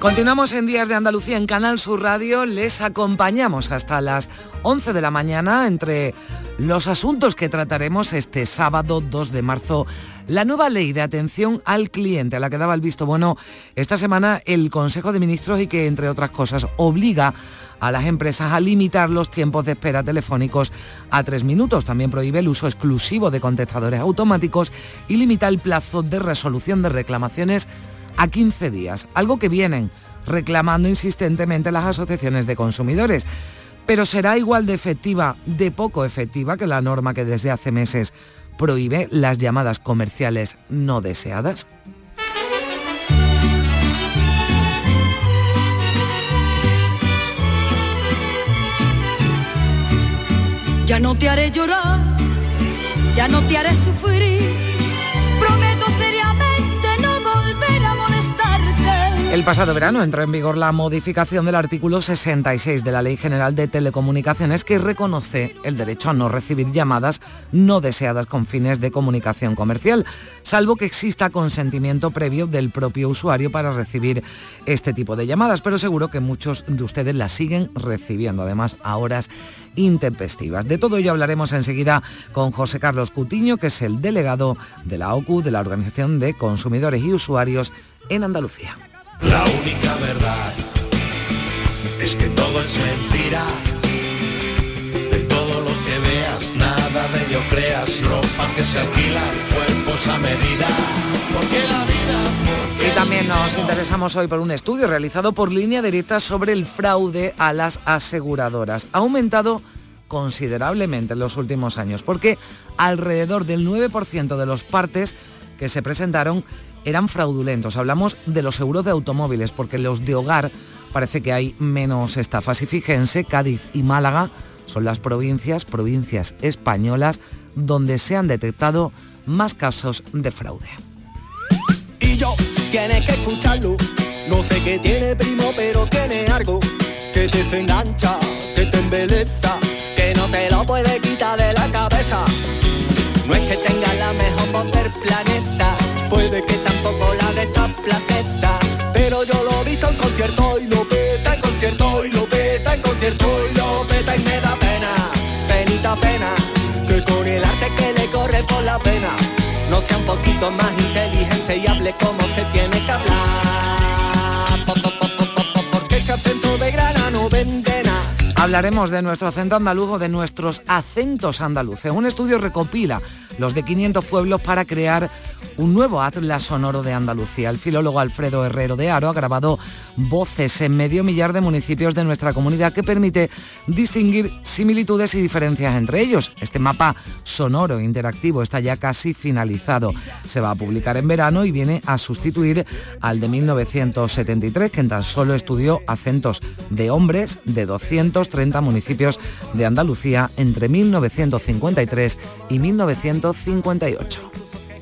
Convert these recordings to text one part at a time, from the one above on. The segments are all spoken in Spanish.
Continuamos en Días de Andalucía en Canal Sur Radio. Les acompañamos hasta las 11 de la mañana entre los asuntos que trataremos este sábado 2 de marzo. La nueva ley de atención al cliente a la que daba el visto bueno esta semana el Consejo de Ministros y que, entre otras cosas, obliga a las empresas a limitar los tiempos de espera telefónicos a tres minutos. También prohíbe el uso exclusivo de contestadores automáticos y limita el plazo de resolución de reclamaciones a 15 días, algo que vienen reclamando insistentemente las asociaciones de consumidores. Pero será igual de efectiva, de poco efectiva, que la norma que desde hace meses prohíbe las llamadas comerciales no deseadas. Ya no te haré llorar, ya no te haré sufrir El pasado verano entró en vigor la modificación del artículo 66 de la Ley General de Telecomunicaciones que reconoce el derecho a no recibir llamadas no deseadas con fines de comunicación comercial, salvo que exista consentimiento previo del propio usuario para recibir este tipo de llamadas, pero seguro que muchos de ustedes las siguen recibiendo, además a horas intempestivas. De todo ello hablaremos enseguida con José Carlos Cutiño, que es el delegado de la OCU, de la Organización de Consumidores y Usuarios en Andalucía. La única verdad es que todo es mentira. De todo lo que veas, nada de ello creas. Ropa que se alquila, cuerpos a medida. Porque la vida. y también nos interesamos hoy por un estudio realizado por línea directa sobre el fraude a las aseguradoras. Ha aumentado considerablemente en los últimos años, porque alrededor del 9% de los partes que se presentaron eran fraudulentos. Hablamos de los seguros de automóviles, porque los de hogar parece que hay menos estafas. Y fíjense, Cádiz y Málaga son las provincias, provincias españolas, donde se han detectado más casos de fraude. Y yo, tienes que escucharlo, no sé qué tiene primo, pero tiene algo que te engancha, que te embeleza, que no te lo puede quitar de la cabeza. No es que tenga la mejor voz del planeta Puede que tampoco la de esta placeta, pero yo lo he visto en concierto y lo peta en concierto y lo peta en concierto y lo peta y me da pena, penita pena, que con el arte que le corre por la pena, no sea un poquito más inteligente y hable como se tiene que hablar. Hablaremos de nuestro acento andaluz o de nuestros acentos andaluces. Un estudio recopila los de 500 pueblos para crear un nuevo atlas sonoro de Andalucía. El filólogo Alfredo Herrero de Aro ha grabado voces en medio millar de municipios de nuestra comunidad que permite distinguir similitudes y diferencias entre ellos. Este mapa sonoro interactivo está ya casi finalizado. Se va a publicar en verano y viene a sustituir al de 1973, que en tan solo estudió acentos de hombres de 230 municipios de Andalucía entre 1953 y 1958.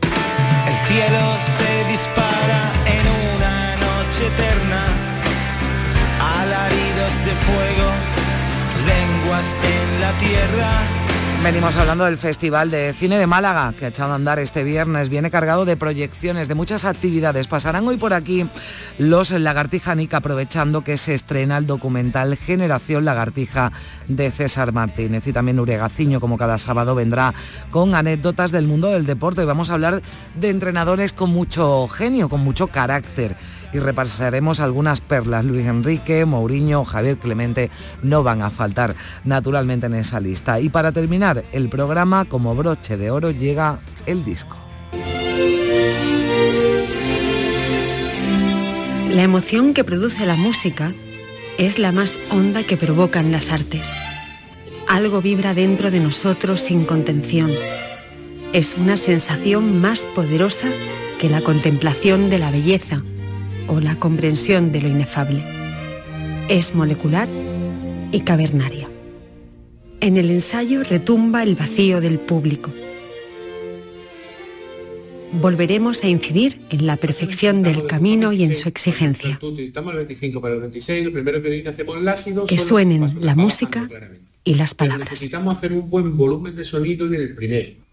El cielo se dispara en una noche eterna, alaridos de fuego, lenguas en la tierra Venimos hablando del Festival de Cine de Málaga, que ha echado a andar este viernes. Viene cargado de proyecciones, de muchas actividades. Pasarán hoy por aquí los Lagartija Nick, aprovechando que se estrena el documental Generación Lagartija de César Martínez. Y también Uregaciño, como cada sábado, vendrá con anécdotas del mundo del deporte. Y vamos a hablar de entrenadores con mucho genio, con mucho carácter y repasaremos algunas perlas. Luis Enrique, Mourinho, Javier Clemente no van a faltar naturalmente en esa lista. Y para terminar el programa, como broche de oro, llega el disco. La emoción que produce la música es la más honda que provocan las artes. Algo vibra dentro de nosotros sin contención. Es una sensación más poderosa que la contemplación de la belleza o la comprensión de lo inefable. Es molecular y cavernaria. En el ensayo retumba el vacío del público. Volveremos a incidir en la perfección del camino y en su exigencia. Que suenen la música y las palabras. Necesitamos hacer un buen volumen de sonido en el primero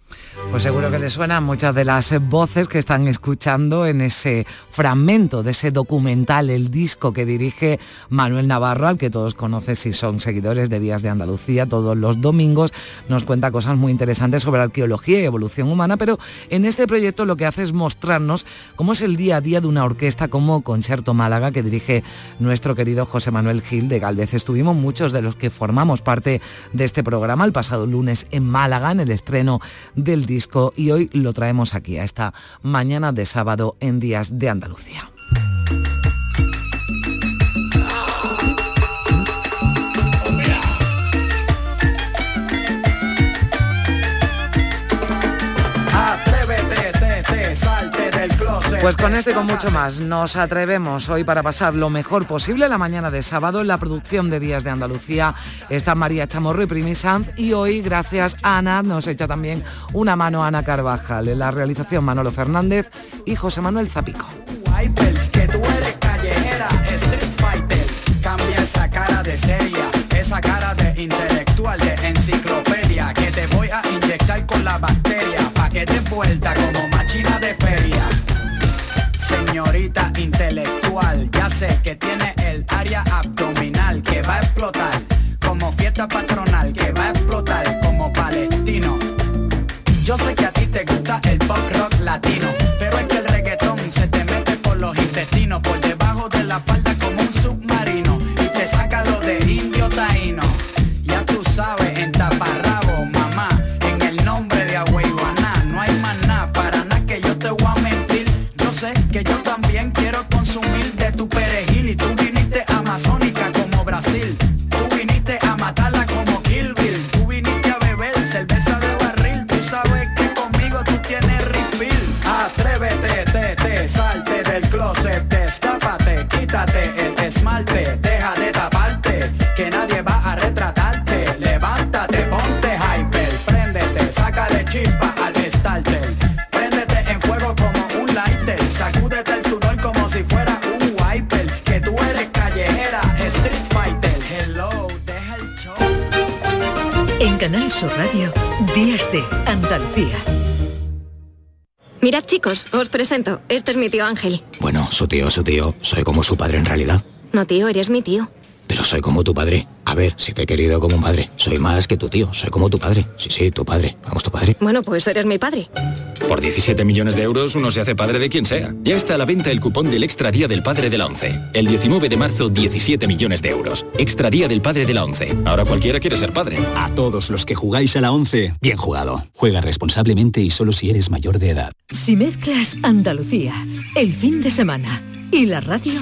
pues seguro que les suenan muchas de las voces que están escuchando en ese fragmento de ese documental, el disco que dirige Manuel Navarro, al que todos conocen si son seguidores de Días de Andalucía, todos los domingos nos cuenta cosas muy interesantes sobre arqueología y evolución humana, pero en este proyecto lo que hace es mostrarnos cómo es el día a día de una orquesta como Concierto Málaga que dirige nuestro querido José Manuel Gil de Galvez. Estuvimos muchos de los que formamos parte de este programa el pasado lunes en Málaga en el estreno del disco y hoy lo traemos aquí a esta mañana de sábado en Días de Andalucía. Pues con este y con mucho más nos atrevemos hoy para pasar lo mejor posible la mañana de sábado en la producción de Días de Andalucía. Está María Chamorro y Primi Sanz y hoy gracias a Ana nos echa también una mano Ana Carvajal. En la realización Manolo Fernández y José Manuel Zapico. Bacteria, señorita intelectual. Ya sé que tiene el área abdominal que va a explotar quítate el esmalte, deja de taparte, que nadie va a retratarte. Levántate, ponte hyper, préndete, sácale chispa al starter. Préndete en fuego como un lighter, sacúdete el sudor como si fuera un wiper. Que tú eres callejera, street fighter. Hello, deja el show. En Canal Sur Radio, Días de Andalucía. Mirad chicos, os presento. Este es mi tío Ángel. Bueno, su tío, su tío. Soy como su padre en realidad. No tío, eres mi tío. Pero soy como tu padre. A ver, si te he querido como un padre. Soy más que tu tío. Soy como tu padre. Sí, sí, tu padre. Vamos, tu padre. Bueno, pues eres mi padre. Por 17 millones de euros uno se hace padre de quien sea. Ya está a la venta el cupón del Extra Día del Padre de la ONCE. El 19 de marzo, 17 millones de euros. Extra Día del Padre de la ONCE. Ahora cualquiera quiere ser padre. A todos los que jugáis a la 11, bien jugado. Juega responsablemente y solo si eres mayor de edad. Si mezclas Andalucía, el fin de semana y la radio,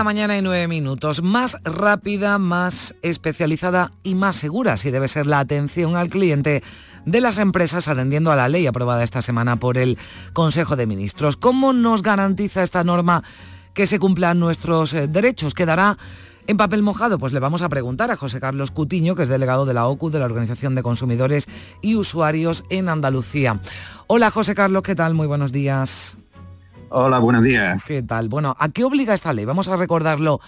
La mañana y nueve minutos. Más rápida, más especializada y más segura, si debe ser la atención al cliente de las empresas atendiendo a la ley aprobada esta semana por el Consejo de Ministros. ¿Cómo nos garantiza esta norma que se cumplan nuestros eh, derechos? ¿Quedará en papel mojado? Pues le vamos a preguntar a José Carlos Cutiño, que es delegado de la OCU, de la Organización de Consumidores y Usuarios en Andalucía. Hola José Carlos, ¿qué tal? Muy buenos días. Hola, buenos días. ¿Qué tal? Bueno, ¿a qué obliga esta ley? Vamos a recordarlo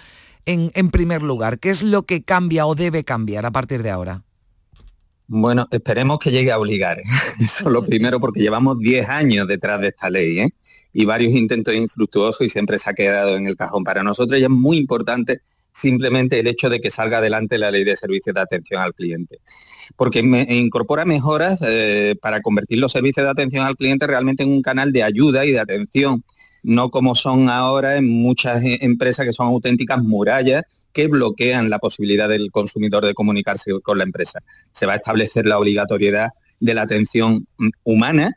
en, en primer lugar. ¿Qué es lo que cambia o debe cambiar a partir de ahora? Bueno, esperemos que llegue a obligar. Eso es lo primero, porque llevamos 10 años detrás de esta ley ¿eh? y varios intentos infructuosos y siempre se ha quedado en el cajón. Para nosotros ya es muy importante simplemente el hecho de que salga adelante la ley de servicios de atención al cliente. Porque incorpora mejoras eh, para convertir los servicios de atención al cliente realmente en un canal de ayuda y de atención, no como son ahora en muchas eh, empresas que son auténticas murallas que bloquean la posibilidad del consumidor de comunicarse con la empresa. Se va a establecer la obligatoriedad de la atención mm, humana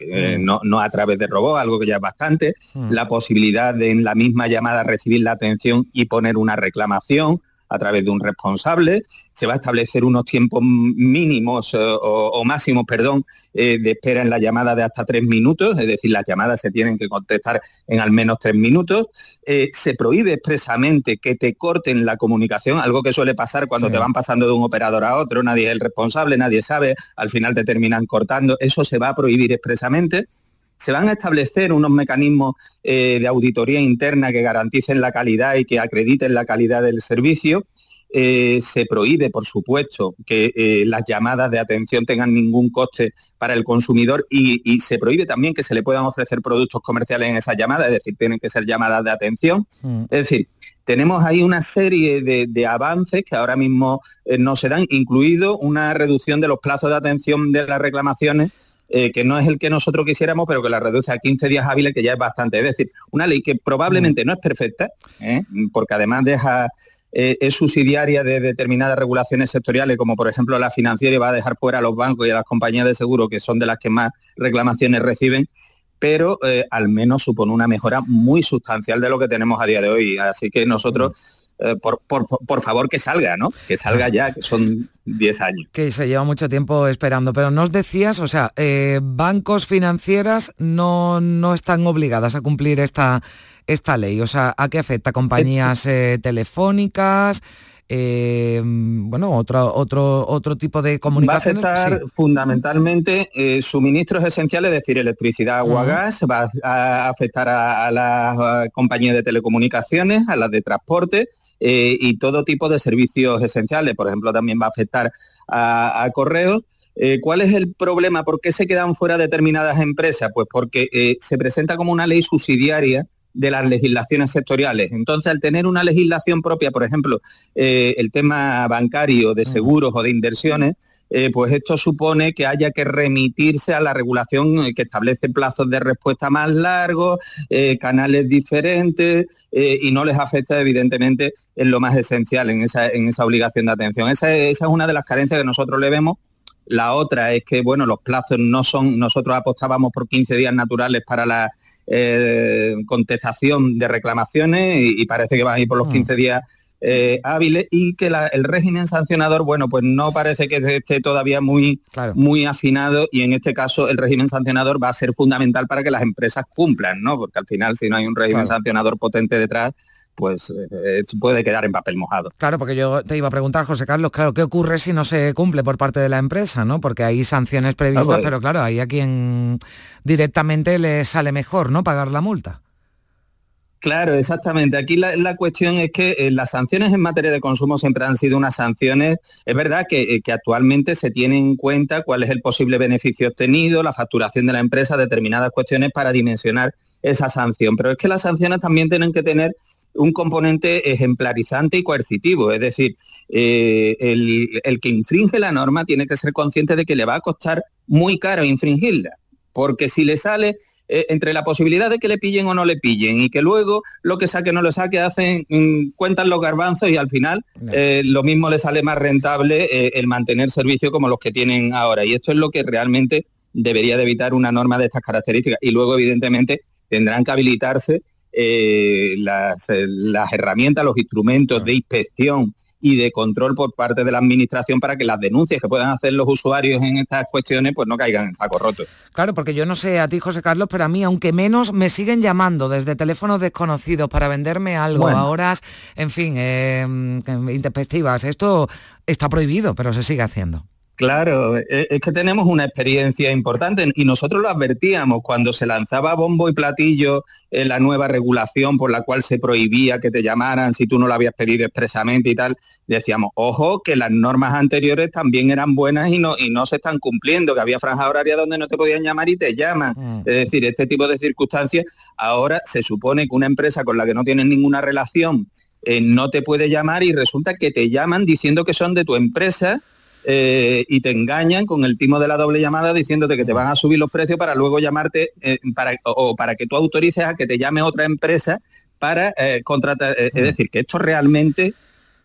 eh, mm. no, a través de robots, algo que ya es bastante, mm. la posibilidad de en la misma llamada recibir la atención y poner una reclamación, a través de un responsable, se va a establecer unos tiempos mínimos eh, o, máximos, perdón, eh, de espera en la llamada de hasta tres minutos, es decir, las llamadas se tienen que contestar en al menos tres minutos. Eh, se prohíbe expresamente que te corten la comunicación, algo que suele pasar cuando te van pasando de un operador a otro, nadie es el responsable, nadie sabe, al final te terminan cortando, eso se va a prohibir expresamente se van a establecer unos mecanismos eh, de auditoría interna que garanticen la calidad y que acrediten la calidad del servicio. Eh, se prohíbe, por supuesto, que eh, las llamadas de atención tengan ningún coste para el consumidor y, se prohíbe también que se le puedan ofrecer productos comerciales en esas llamadas, es decir, tienen que ser llamadas de atención. Mm. Es decir, tenemos ahí una serie de, de avances que ahora mismo no se dan, incluido una reducción de los plazos de atención de las reclamaciones eh, que no es el que nosotros quisiéramos, pero que la reduce a 15 días hábiles, que ya es bastante. Es decir, una ley que probablemente no es perfecta, ¿eh? porque además deja eh, es subsidiaria de determinadas regulaciones sectoriales, como por ejemplo la financiera, y va a dejar fuera a los bancos y a las compañías de seguro, que son de las que más reclamaciones reciben, pero al menos supone una mejora muy sustancial de lo que tenemos a día de hoy. Así que nosotros eh, por, por, favor que salga, ¿no? Que salga ya, que son 10 años. Que se lleva mucho tiempo esperando, pero nos decías, o sea, eh, bancos financieras no, no están obligadas a cumplir esta, esta ley, o sea, ¿a qué afecta? ¿Compañías eh, telefónicas? bueno, otro, otro, otro tipo de comunicación. Va a afectar fundamentalmente suministros esenciales, es decir, electricidad, agua, gas, va a afectar a, a las compañías de telecomunicaciones, a las de transporte, eh, y todo tipo de servicios esenciales. Por ejemplo, también va a afectar a, correos. Eh, ¿Cuál es el problema? ¿Por qué se quedan fuera determinadas empresas? Pues porque eh, se presenta como una ley subsidiaria de las legislaciones sectoriales. Entonces, al tener una legislación propia, por ejemplo, el tema bancario, de seguros o de inversiones, eh, pues esto supone que haya que remitirse a la regulación eh, que establece plazos de respuesta más largos, eh, canales diferentes y no les afecta evidentemente en lo más esencial, en esa, en esa obligación de atención. Esa, esa es una de las carencias que nosotros le vemos. La otra es que, bueno, los plazos no son, nosotros apostábamos por 15 días naturales para la contestación de reclamaciones y, parece que van a ir por los 15 mm. días eh, hábiles y que el régimen sancionador, bueno, pues no parece que esté todavía muy, muy afinado y en este caso el régimen sancionador va a ser fundamental para que las empresas cumplan, ¿no? Porque al final si no hay un régimen sancionador potente detrás, pues eh, puede quedar en papel mojado. Claro, porque yo te iba a preguntar, José Carlos, claro, ¿qué ocurre si no se cumple por parte de la empresa, no? Porque hay sanciones previstas, pues pero claro, hay a quien directamente le sale mejor, ¿no? Pagar la multa. Claro, exactamente. Aquí la, cuestión es que eh, las sanciones en materia de consumo siempre han sido unas sanciones, es verdad eh, que, actualmente se tiene en cuenta cuál es el posible beneficio obtenido, la facturación de la empresa, determinadas cuestiones para dimensionar esa sanción. Pero es que las sanciones también tienen que tener un componente ejemplarizante y coercitivo, es decir, eh, el, el que infringe la norma tiene que ser consciente de que le va a costar muy caro infringirla, porque si le sale eh, entre la posibilidad de que le pillen o no le pillen y que luego lo que saque o no lo saque hacen, mm, cuentan los garbanzos y al final eh, lo mismo le sale más rentable eh, el mantener servicios como los que tienen ahora. Y esto es lo que realmente debería de evitar una norma de estas características. Y luego, evidentemente, tendrán que habilitarse las, las, herramientas, los instrumentos de inspección y de control por parte de la administración para que las denuncias que puedan hacer los usuarios en estas cuestiones pues no caigan en saco roto. Claro, porque yo no sé a ti, José Carlos, pero a mí, aunque menos, me siguen llamando desde teléfonos desconocidos para venderme algo a horas, en fin, eh, intempestivas. Esto está prohibido, pero se sigue haciendo. Claro, e, es que tenemos una experiencia importante y nosotros lo advertíamos cuando se lanzaba bombo y platillo en la nueva regulación por la cual se prohibía que te llamaran si tú no lo habías pedido expresamente y tal. Decíamos, ojo, que las normas anteriores también eran buenas y no, y no se están cumpliendo, que había franja horaria donde no te podían llamar y te llaman. Mm. Es decir, este tipo de circunstancias, ahora se supone que una empresa con la que no tienes ninguna relación eh, no te puede llamar y resulta que te llaman diciendo que son de tu empresa eh, y te engañan con el timo de la doble llamada diciéndote que te van a subir los precios para luego llamarte eh, para, o, para que tú autorices a que te llame otra empresa para eh, contratar. es decir, que esto realmente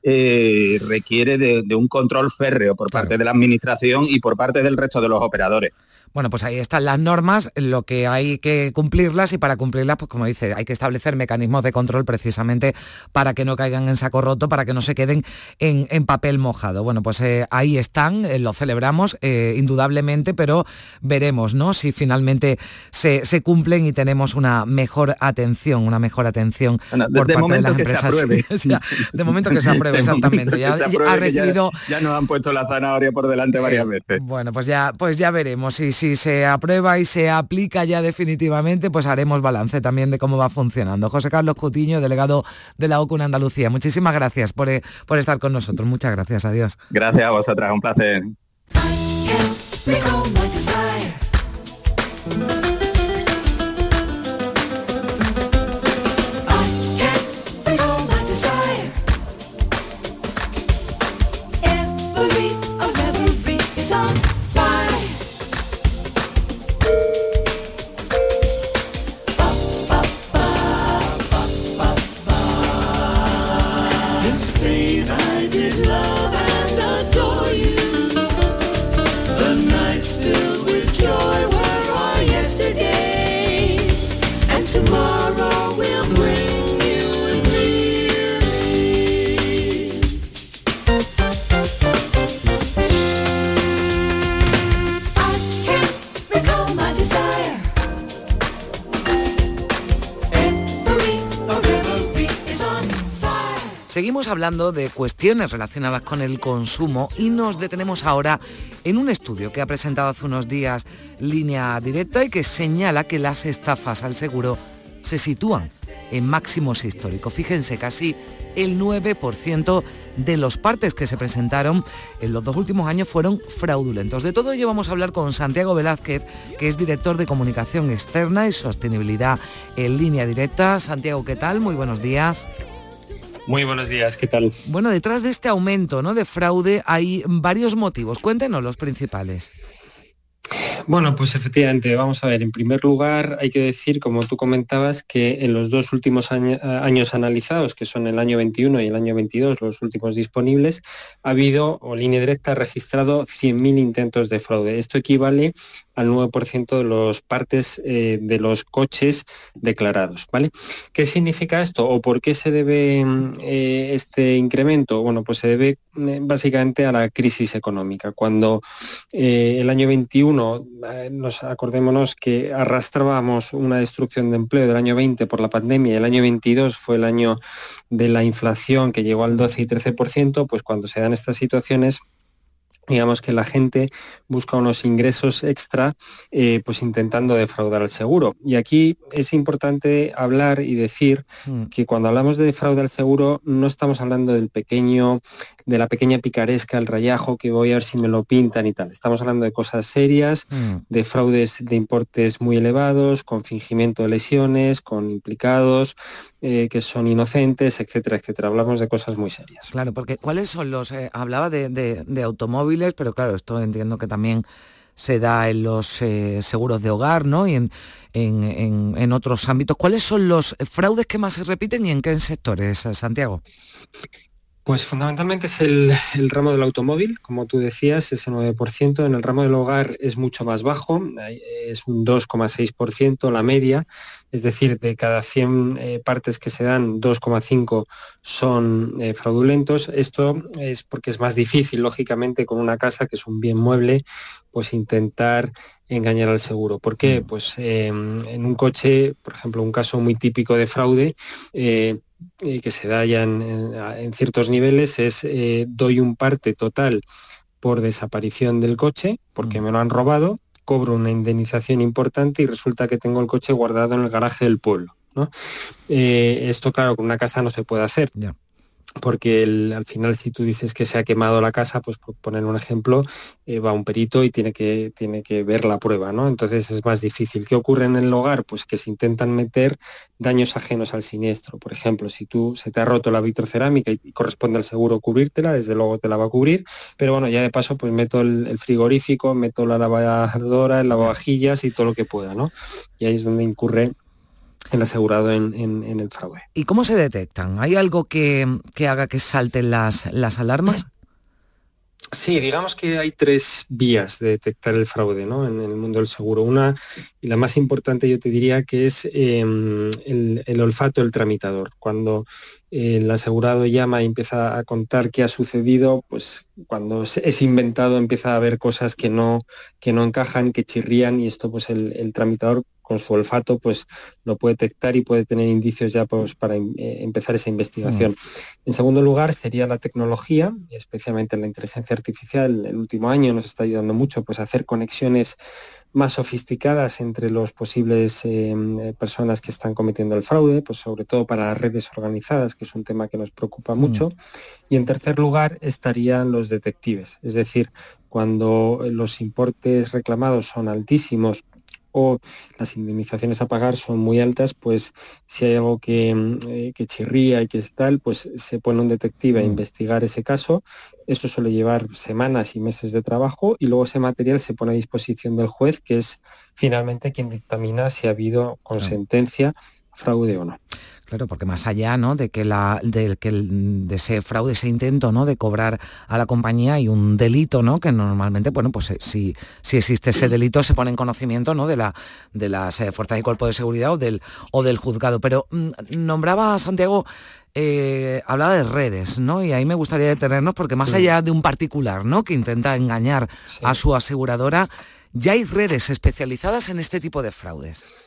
requiere de, un control férreo por parte de la administración y por parte del resto de los operadores. Bueno, pues ahí están las normas, lo que hay que cumplirlas y para cumplirlas, pues como dice, hay que establecer mecanismos de control precisamente para que no caigan en saco roto, para que no se queden en, papel mojado. Bueno, pues eh, ahí están, eh, lo celebramos eh, indudablemente, pero veremos, ¿no? Si finalmente se, cumplen y tenemos una mejor atención, una mejor atención por parte de las empresas. de momento que se apruebe, exactamente. Ya, ha recibido... ya, nos han puesto la zanahoria por delante varias veces. Bueno, pues ya, pues ya veremos si si se aprueba y se aplica ya definitivamente, pues haremos balance también de cómo va funcionando. José Carlos Cutiño, delegado de la OCU en Andalucía, muchísimas gracias por, eh, por estar con nosotros. Muchas gracias, adiós. Gracias a vosotras, un placer. Seguimos hablando de cuestiones relacionadas con el consumo y nos detenemos ahora en un estudio que ha presentado hace unos días Línea Directa y que señala que las estafas al seguro se sitúan en máximos históricos. Fíjense, casi el 9% de los partes que se presentaron en los dos últimos años fueron fraudulentos. De todo ello vamos a hablar con Santiago Velázquez, que es director de comunicación externa y sostenibilidad en línea directa. Santiago, ¿qué tal? Muy buenos días. Muy buenos días, ¿qué tal? Bueno, detrás de este aumento ¿no? de fraude hay varios motivos. Cuéntenos los principales. Bueno, pues efectivamente, vamos a ver, en primer lugar hay que decir, como tú comentabas, que en los dos últimos años analizados, que son el año 21 y el año 22, los últimos disponibles, ha habido, o línea directa, ha registrado 100.000 intentos de fraude. Esto equivale al 9% de los partes eh, de los coches declarados. ¿vale? ¿Qué significa esto o por qué se debe eh, este incremento? Bueno, pues se debe eh, básicamente a la crisis económica. Cuando el año 21, nos acordémonos que arrastrábamos una destrucción de empleo del año 20 por la pandemia, el año 22 fue el año de la inflación que llegó al 12 y 13%, pues cuando se dan estas situaciones digamos que la gente busca unos ingresos extra eh, pues intentando defraudar al seguro. Y aquí es importante hablar y decir mm. que cuando hablamos de fraude al seguro no estamos hablando del pequeño, de la pequeña picaresca, el rayajo que voy a ver si me lo pintan y tal. Estamos hablando de cosas serias, mm. de fraudes de importes muy elevados, con fingimiento de lesiones, con implicados, eh, que son inocentes, etcétera, etcétera. Hablamos de cosas muy serias. Claro, porque ¿cuáles son los... Eh, hablaba de, automóviles, pero claro, esto entiendo que también se da en los eh, seguros de hogar, ¿no? Y en, en, otros ámbitos. ¿Cuáles son los fraudes que más se repiten y en qué sectores, Santiago? Pues fundamentalmente es el, ramo del automóvil, como tú decías, ese 9%. En el ramo del hogar es mucho más bajo, es un 2,6% la media, es decir, de cada 100 eh, partes que se dan, 2,5 son eh, fraudulentos. Esto es porque es más difícil, lógicamente, con una casa que es un bien mueble, pues intentar engañar al seguro. ¿Por qué? Mm. Pues em, en un coche, por ejemplo, un caso muy típico de fraude, eh, que se da ya en, ciertos niveles es doy un parte total por desaparición del coche, porque me lo han robado, cobro una indemnización importante y resulta que tengo el coche guardado en el garaje del pueblo. ¿no? Eh, esto, claro, con una casa no se puede hacer porque al final si tú dices que se ha quemado la casa, pues por poner un ejemplo, eh, va un perito y tiene que, tiene que ver la prueba, ¿no? Entonces es más difícil. ¿Qué ocurre en el hogar? Pues que se intentan meter daños ajenos al siniestro. Por ejemplo, si tú se te ha roto la vitrocerámica y, corresponde al seguro cubrírtela, desde luego te la va a cubrir, pero bueno, ya de paso pues meto el, el frigorífico, meto la lavadora, el lavavajillas y todo lo que pueda, ¿no? Y ahí es donde incurre el asegurado en, el fraude. ¿Y cómo se detectan? ¿Hay algo que, haga que salten las, las alarmas? Sí, digamos que hay tres vías de detectar el fraude ¿no? en el mundo del seguro. Una, y la más importante yo te diría que es em, el, olfato del tramitador. Cuando el asegurado llama y empieza a contar qué ha sucedido, pues cuando es inventado empieza a haber cosas que no, que no encajan, que chirrían y esto pues el tramitador con su olfato pues lo puede detectar y puede tener indicios ya pues, para eh, empezar esa investigación. Mm. En segundo lugar sería la tecnología, especialmente la inteligencia artificial. El último año nos está ayudando mucho pues, a hacer conexiones más sofisticadas entre los posibles eh, personas que están cometiendo el fraude, pues sobre todo para las redes organizadas, que es un tema que nos preocupa mucho. Mm. Y en tercer lugar estarían los detectives, es decir, cuando los importes reclamados son altísimos o las indemnizaciones a pagar son muy altas, pues si hay algo que, mm, eh, chirría y que es tal, pues se pone un detective a mm. investigar ese caso. Eso suele llevar semanas y meses de trabajo y luego ese material se pone a disposición del juez, que es finalmente quien dictamina si ha habido con sentencia fraude o no. Claro, porque más allá ¿no? de que la, de, que de ese fraude, ese intento ¿no? de cobrar a la compañía hay un delito, ¿no? Que normalmente, bueno, pues eh, si, si existe ese delito se pone en conocimiento ¿no? de, la, de las eh, fuerzas y cuerpo de seguridad o del, o del juzgado. Pero mm, nombraba a Santiago eh, hablaba de redes, ¿no? Y ahí me gustaría detenernos porque más allá de un particular, ¿no? Que intenta engañar a su aseguradora, ya hay redes especializadas en este tipo de fraudes.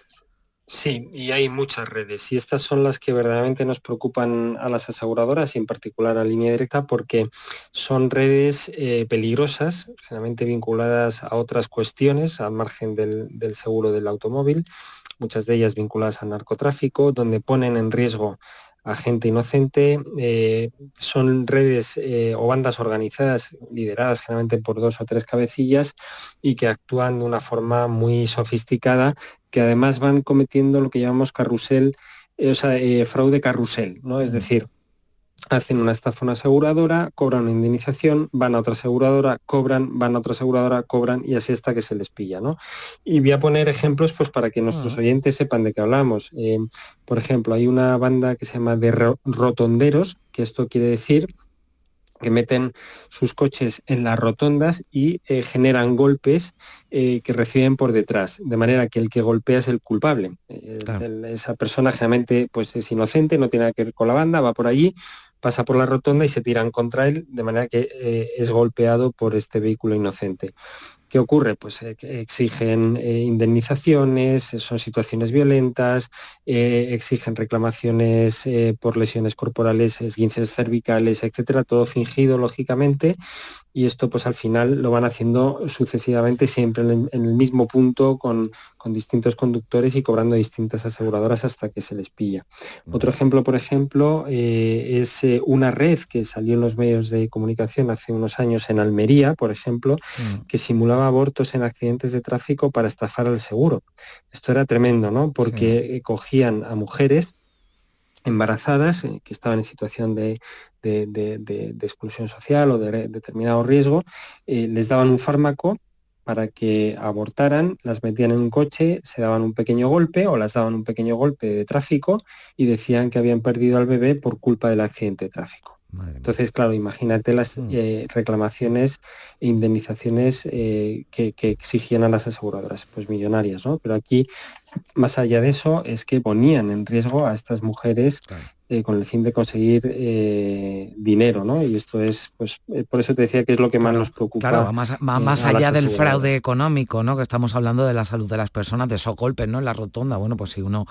Sí, y hay muchas redes y estas son las que verdaderamente nos preocupan a las aseguradoras y en particular a línea directa porque son redes eh, peligrosas, generalmente vinculadas a otras cuestiones al margen del, del seguro del automóvil, muchas de ellas vinculadas al narcotráfico, donde ponen en riesgo a gente inocente. Eh, son redes eh, o bandas organizadas, lideradas generalmente por dos o tres cabecillas y que actúan de una forma muy sofisticada, que además van cometiendo lo que llamamos carrusel, eh, o sea, fraude carrusel, ¿no? Es decir, hacen una estafa una aseguradora, cobran una indemnización, van a otra aseguradora, cobran, van a otra aseguradora, cobran y así hasta que se les pilla, ¿no? Y voy a poner ejemplos pues para que nuestros oyentes sepan de qué hablamos. Eh, por ejemplo, hay una banda que se llama de rotonderos, que esto quiere decir que meten sus coches en las rotondas y eh, generan golpes eh, que reciben por detrás, de manera que el que golpea es el culpable. esa persona generalmente pues, es inocente, no tiene nada que ver con la banda, va por allí, pasa por la rotonda y se tiran contra él, de manera que eh, es golpeado por este vehículo inocente. ¿Qué ocurre? Pues eh, exigen eh, indemnizaciones, son situaciones violentas, exigen reclamaciones por lesiones corporales, esguinces cervicales, etcétera, todo fingido lógicamente, y esto pues al final lo van haciendo sucesivamente siempre en el, mismo punto con, distintos conductores y cobrando distintas aseguradoras hasta que se les pilla. Otro ejemplo, por ejemplo, eh, es eh, una red que salió en los medios de comunicación hace unos años en Almería, por ejemplo, mm. que simulaba abortos en accidentes de tráfico para estafar al seguro. Esto era tremendo, ¿no? Porque cogían a mujeres embarazadas eh, que estaban en situación de, exclusión social o de determinado riesgo, eh, les daban un fármaco para que abortaran, las metían en un coche, se daban un pequeño golpe o las daban un pequeño golpe de tráfico y decían que habían perdido al bebé por culpa del accidente de tráfico. Entonces, claro, imagínate las mm. eh, reclamaciones e indemnizaciones que, exigían a las aseguradoras, pues millonarias, ¿no? Pero aquí más allá de eso, es que ponían en riesgo a estas mujeres eh, con el fin de conseguir dinero, ¿no? Y esto es, pues, por eso te decía que es lo que más nos preocupa. Claro, más, más allá del fraude económico, ¿no? Que estamos hablando de la salud de las personas, de esos golpes, ¿no? En la rotonda, bueno, pues si uno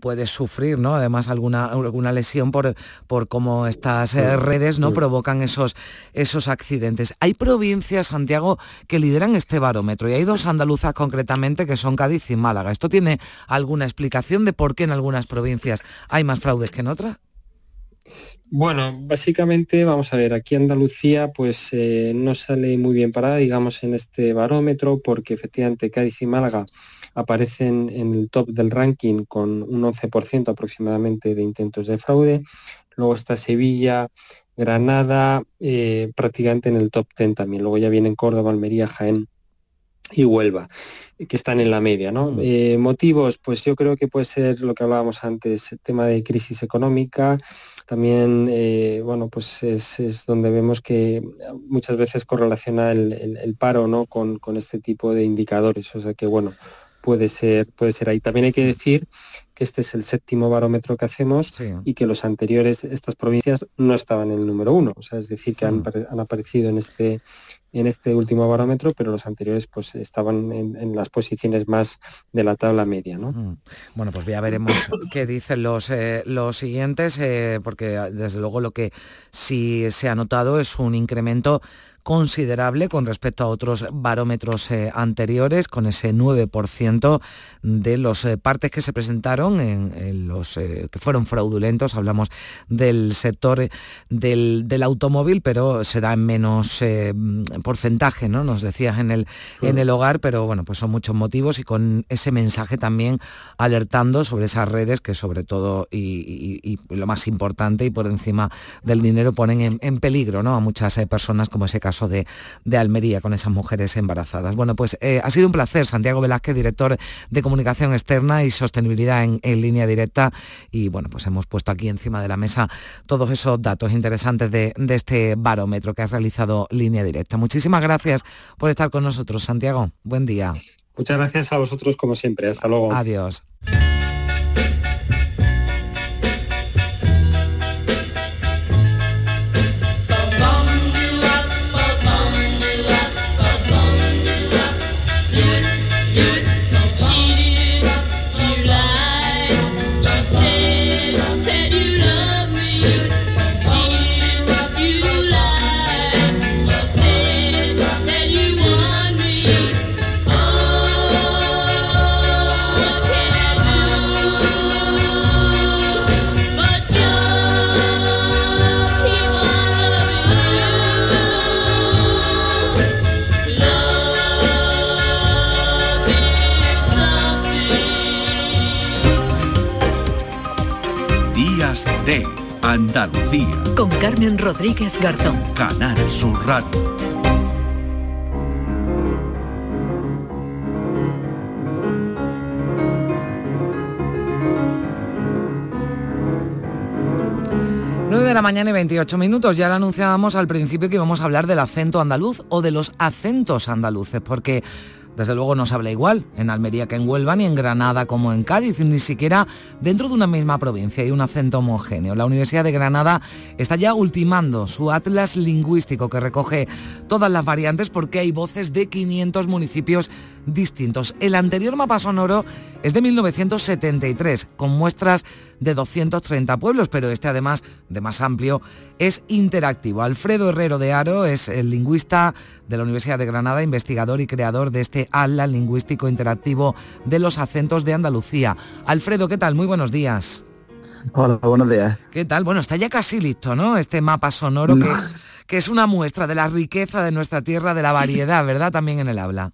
puede sufrir, ¿no? Además alguna, alguna lesión por, por cómo estas redes, ¿no? Provocan esos, esos accidentes. Hay provincias, Santiago, que lideran este barómetro y hay dos andaluzas concretamente que son Cádiz y Málaga. ¿Esto tiene alguna explicación de por qué en algunas provincias hay más que en otras? Bueno, básicamente, vamos a ver, aquí Andalucía pues eh, no sale muy bien parada, digamos, en este barómetro, porque efectivamente Cádiz y Málaga aparecen en el top del ranking con un 11% aproximadamente de intentos de fraude. Luego está Sevilla, Granada, eh, prácticamente en el top 10 también. Luego ya vienen Córdoba, Almería, Jaén y Huelva, que están en la media. ¿no? Eh, motivos, pues yo creo que puede ser lo que hablábamos antes, el tema de crisis económica. También, eh, bueno, pues es, donde vemos que muchas veces correlaciona el, paro ¿no? Con, con, este tipo de indicadores. O sea que, bueno, puede ser, puede ser ahí. También hay que decir que este es el séptimo barómetro que hacemos y que los anteriores, estas provincias, no estaban en el número uno. O sea, es decir, que han, mm. aparecido en este, en este último barómetro, pero los anteriores pues estaban en, las posiciones más de la tabla media. ¿no? Mm. Bueno, pues ya veremos qué dicen los, eh, los siguientes, eh, porque desde luego lo que sí se ha notado es un incremento considerable con respecto a otros barómetros eh, anteriores, con ese 9% de los eh, partes que se presentaron en, los eh, que fueron fraudulentos. Hablamos del sector del, automóvil, pero se da en menos porcentaje, ¿no? Nos decías en el, en el hogar, pero bueno, pues son muchos motivos y con ese mensaje también alertando sobre esas redes que sobre todo y, lo más importante y por encima del dinero ponen en, en peligro ¿no? a muchas personas como ese caso de, Almería con esas mujeres embarazadas. Bueno, pues eh, ha sido un placer, Santiago Velázquez, director de comunicación externa y sostenibilidad en, línea directa. Y bueno, pues hemos puesto aquí encima de la mesa todos esos datos interesantes de, de este barómetro que ha realizado línea directa. Muchísimas gracias por estar con nosotros, Santiago. Buen día. Muchas gracias a vosotros como siempre. Hasta luego. Adiós. Andalucía. Con Carmen Rodríguez Garzón. Canal Sur Radio. de la mañana y 28 minutos. Ya lo anunciábamos al principio que íbamos a hablar del acento andaluz o de los acentos andaluces, porque desde luego no se habla igual en Almería que en Huelva, ni en Granada como en Cádiz, ni siquiera dentro de una misma provincia hay un acento homogéneo. La Universidad de Granada está ya ultimando su atlas lingüístico que recoge todas las variantes porque hay voces de 500 municipios distintos. El anterior mapa sonoro es de 1973, con muestras de 230 pueblos, pero este además de más amplio es interactivo. Alfredo Herrero de Aro es el lingüista de la Universidad de Granada, investigador y creador de este ALA lingüístico interactivo de los acentos de Andalucía. Alfredo, ¿qué tal? Muy buenos días. Hola, buenos días. ¿Qué tal? Bueno, está ya casi listo, ¿no? Este mapa sonoro que, que es una muestra de la riqueza de nuestra tierra, de la variedad, ¿verdad? También en el habla.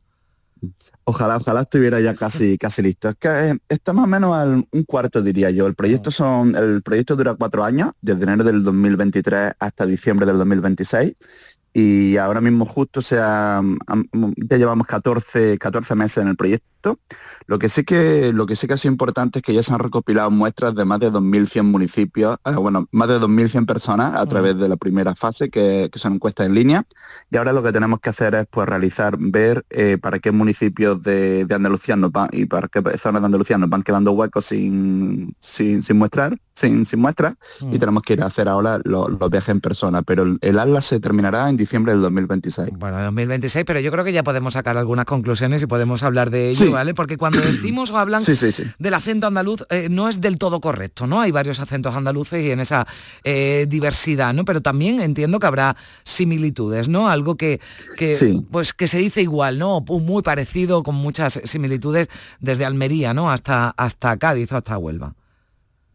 Ojalá, ojalá estuviera ya casi, casi listo. Es que eh, está más o menos al un cuarto, diría yo. El proyecto son, el proyecto dura cuatro años, desde enero del 2023 hasta diciembre del 2026. Y ahora mismo justo sea, ya llevamos 14, 14 meses en el proyecto Lo que sí que, lo que sí que ha sido importante es que ya se han recopilado muestras de más de 2.100 municipios, eh, bueno, más de 2.100 personas a través de la primera fase, que, son encuestas en línea. Y ahora lo que tenemos que hacer es pues realizar, ver eh, para qué municipios de, Andalucía nos van y para qué zonas de Andalucía nos van quedando huecos sin, sin, sin mostrar, sin, sin muestras, y tenemos que ir a hacer ahora los, viajes en persona. Pero el, el Atlas se terminará en diciembre del 2026. Bueno, 2026, pero yo creo que ya podemos sacar algunas conclusiones y podemos hablar de ello, ¿vale? Porque cuando decimos o hablan del acento andaluz, eh, no es del todo correcto, ¿no? Hay varios acentos andaluces y en esa eh, diversidad, ¿no? Pero también entiendo que habrá similitudes, ¿no? Algo que, pues, que se dice igual, ¿no? Muy parecido, con muchas similitudes desde Almería, ¿no? Hasta, hasta Cádiz o hasta Huelva.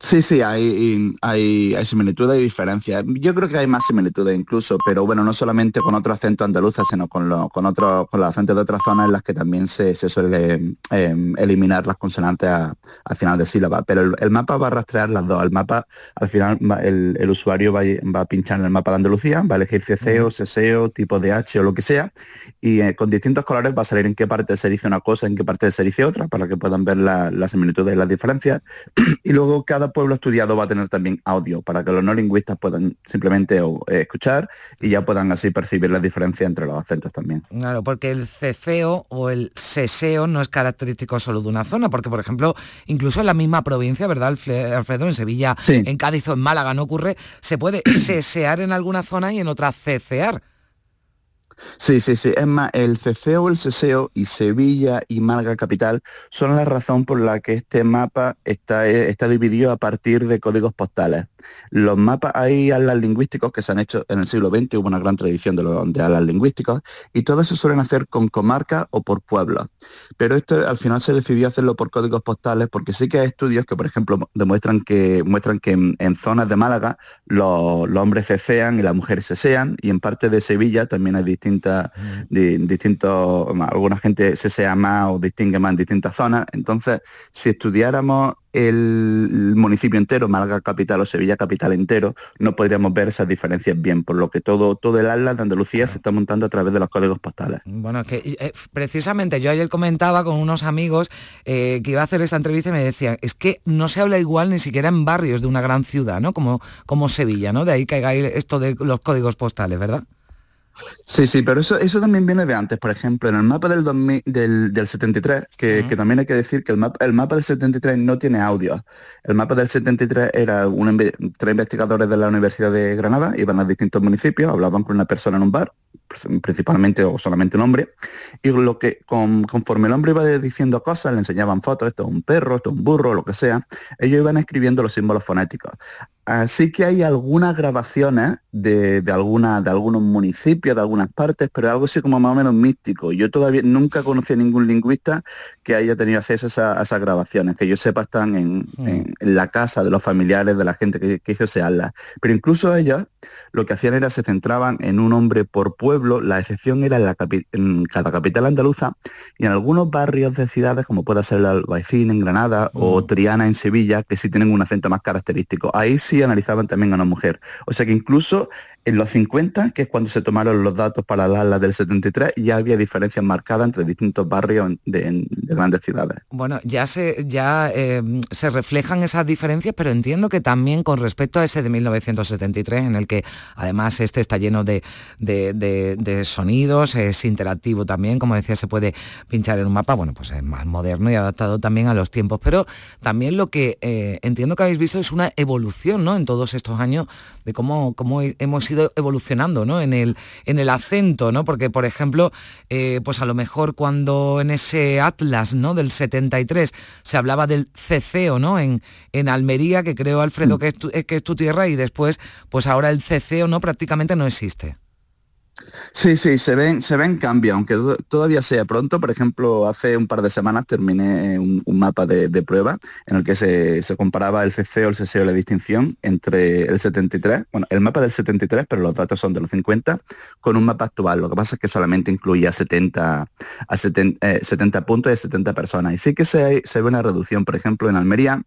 Sí, sí, hay, hay, hay similitudes y diferencias. Yo creo que hay más similitudes incluso, pero bueno, no solamente con otro acento andaluza, sino con, con, otros con los acentos de otras zonas en las que también se, suele em, eliminar las consonantes al final de sílaba. Pero el, mapa va a rastrear las dos. El mapa, al final, el, usuario va, a pinchar en el mapa de Andalucía, va a elegir CCO, SSEO, tipo de H o lo que sea, y eh, con distintos colores va a salir en qué parte se dice una cosa, en qué parte se dice otra, para que puedan ver las similitudes y las diferencias. y luego cada pueblo estudiado va a tener también audio para que los no lingüistas puedan simplemente eh, escuchar y ya puedan así percibir la diferencia entre los acentos también. Claro, porque el ceceo o el seseo no es característico solo de una zona, porque por ejemplo, incluso en la misma provincia, ¿verdad, Alfredo? En Sevilla, en Cádiz o en Málaga no ocurre, se puede sesear en alguna zona y en otra cecear. Sí, sí, sí. Es más, el ceceo, el ceseo y Sevilla y Málaga Capital son la razón por la que este mapa está, eh, está dividido a partir de códigos postales. Los mapas, hay alas lingüísticos que se han hecho en el siglo XX, hubo una gran tradición de, los, de alas lingüísticos, y todo eso suelen hacer con comarca o por pueblos. Pero esto al final se decidió hacerlo por códigos postales porque sí que hay estudios que, por ejemplo, demuestran que, muestran que en, zonas de Málaga los, hombres cecean y las mujeres cesean, y en parte de Sevilla también hay distintas, distintos, alguna gente cesea más o distingue más en distintas zonas. Entonces, si estudiáramos el municipio entero, Málaga capital o Sevilla capital entero, no podríamos ver esas diferencias bien, por lo que todo, todo el atlas de Andalucía se está montando a través de los códigos postales. Bueno, que eh, precisamente yo ayer comentaba con unos amigos eh, que iba a hacer esta entrevista y me decían, es que no se habla igual ni siquiera en barrios de una gran ciudad, ¿no? Como, como Sevilla, ¿no? De ahí caiga esto de los códigos postales, ¿verdad? Sí, sí, pero eso, eso también viene de antes. Por ejemplo, en el mapa del, del, 73, que, también hay que decir que el mapa, el mapa del 73 no tiene audio. El mapa del 73 era un, tres investigadores de la Universidad de Granada, iban a distintos municipios, hablaban con una persona en un bar, principalmente o solamente un hombre, y lo que conforme el hombre iba diciendo cosas, le enseñaban fotos, esto es un perro, esto es un burro, lo que sea, ellos iban escribiendo los símbolos fonéticos. Así que hay algunas grabaciones de, alguna, de algunos municipios, de algunas partes, pero algo así como más o menos místico. Yo todavía nunca conocí a ningún lingüista que haya tenido acceso a, esas grabaciones, que yo sepa están en, mm. la casa de los familiares de la gente que, hizo ese ala. Pero incluso ellos lo que hacían era se centraban en un hombre por pueblo, la excepción era en, la en cada capital andaluza y en algunos barrios de ciudades, como pueda ser el Albaicín en Granada o mm. Triana en Sevilla, que sí tienen un acento más característico. Ahí sí analizaban también a una mujer. O sea que incluso en los 50, que es cuando se tomaron los datos para la ala del 73, ya había diferencias marcadas entre distintos barrios de, grandes ciudades. Bueno, ya se, ya, eh, se reflejan esas diferencias, pero entiendo que también con respecto a ese de 1973, en el que además este está lleno de, sonidos, es interactivo también, como decía, se puede pinchar en un mapa, bueno, pues es más moderno y adaptado también a los tiempos, pero también lo que eh, entiendo que habéis visto es una evolución, ¿no? En todos estos años de cómo, cómo hemos ido evolucionando ¿no? en, el, en el acento, ¿no? porque por ejemplo, eh, pues a lo mejor cuando en ese Atlas ¿no? del 73 se hablaba del ceceo ¿no? en, en Almería, que creo Alfredo mm. que, es tu, que es tu tierra, y después, pues ahora el ceceo ¿no? prácticamente no existe. Sí, sí, se ven, se ven cambios, aunque todavía sea pronto. Por ejemplo, hace un par de semanas terminé un, mapa de, prueba en el que se, comparaba el CCO, el CSEO, la distinción entre el 73, bueno, el mapa del 73, pero los datos son de los 50, con un mapa actual. Lo que pasa es que solamente incluía 70, a 70, 70 eh, puntos y 70 personas. Y sí que se, se ve una reducción, por ejemplo, en Almería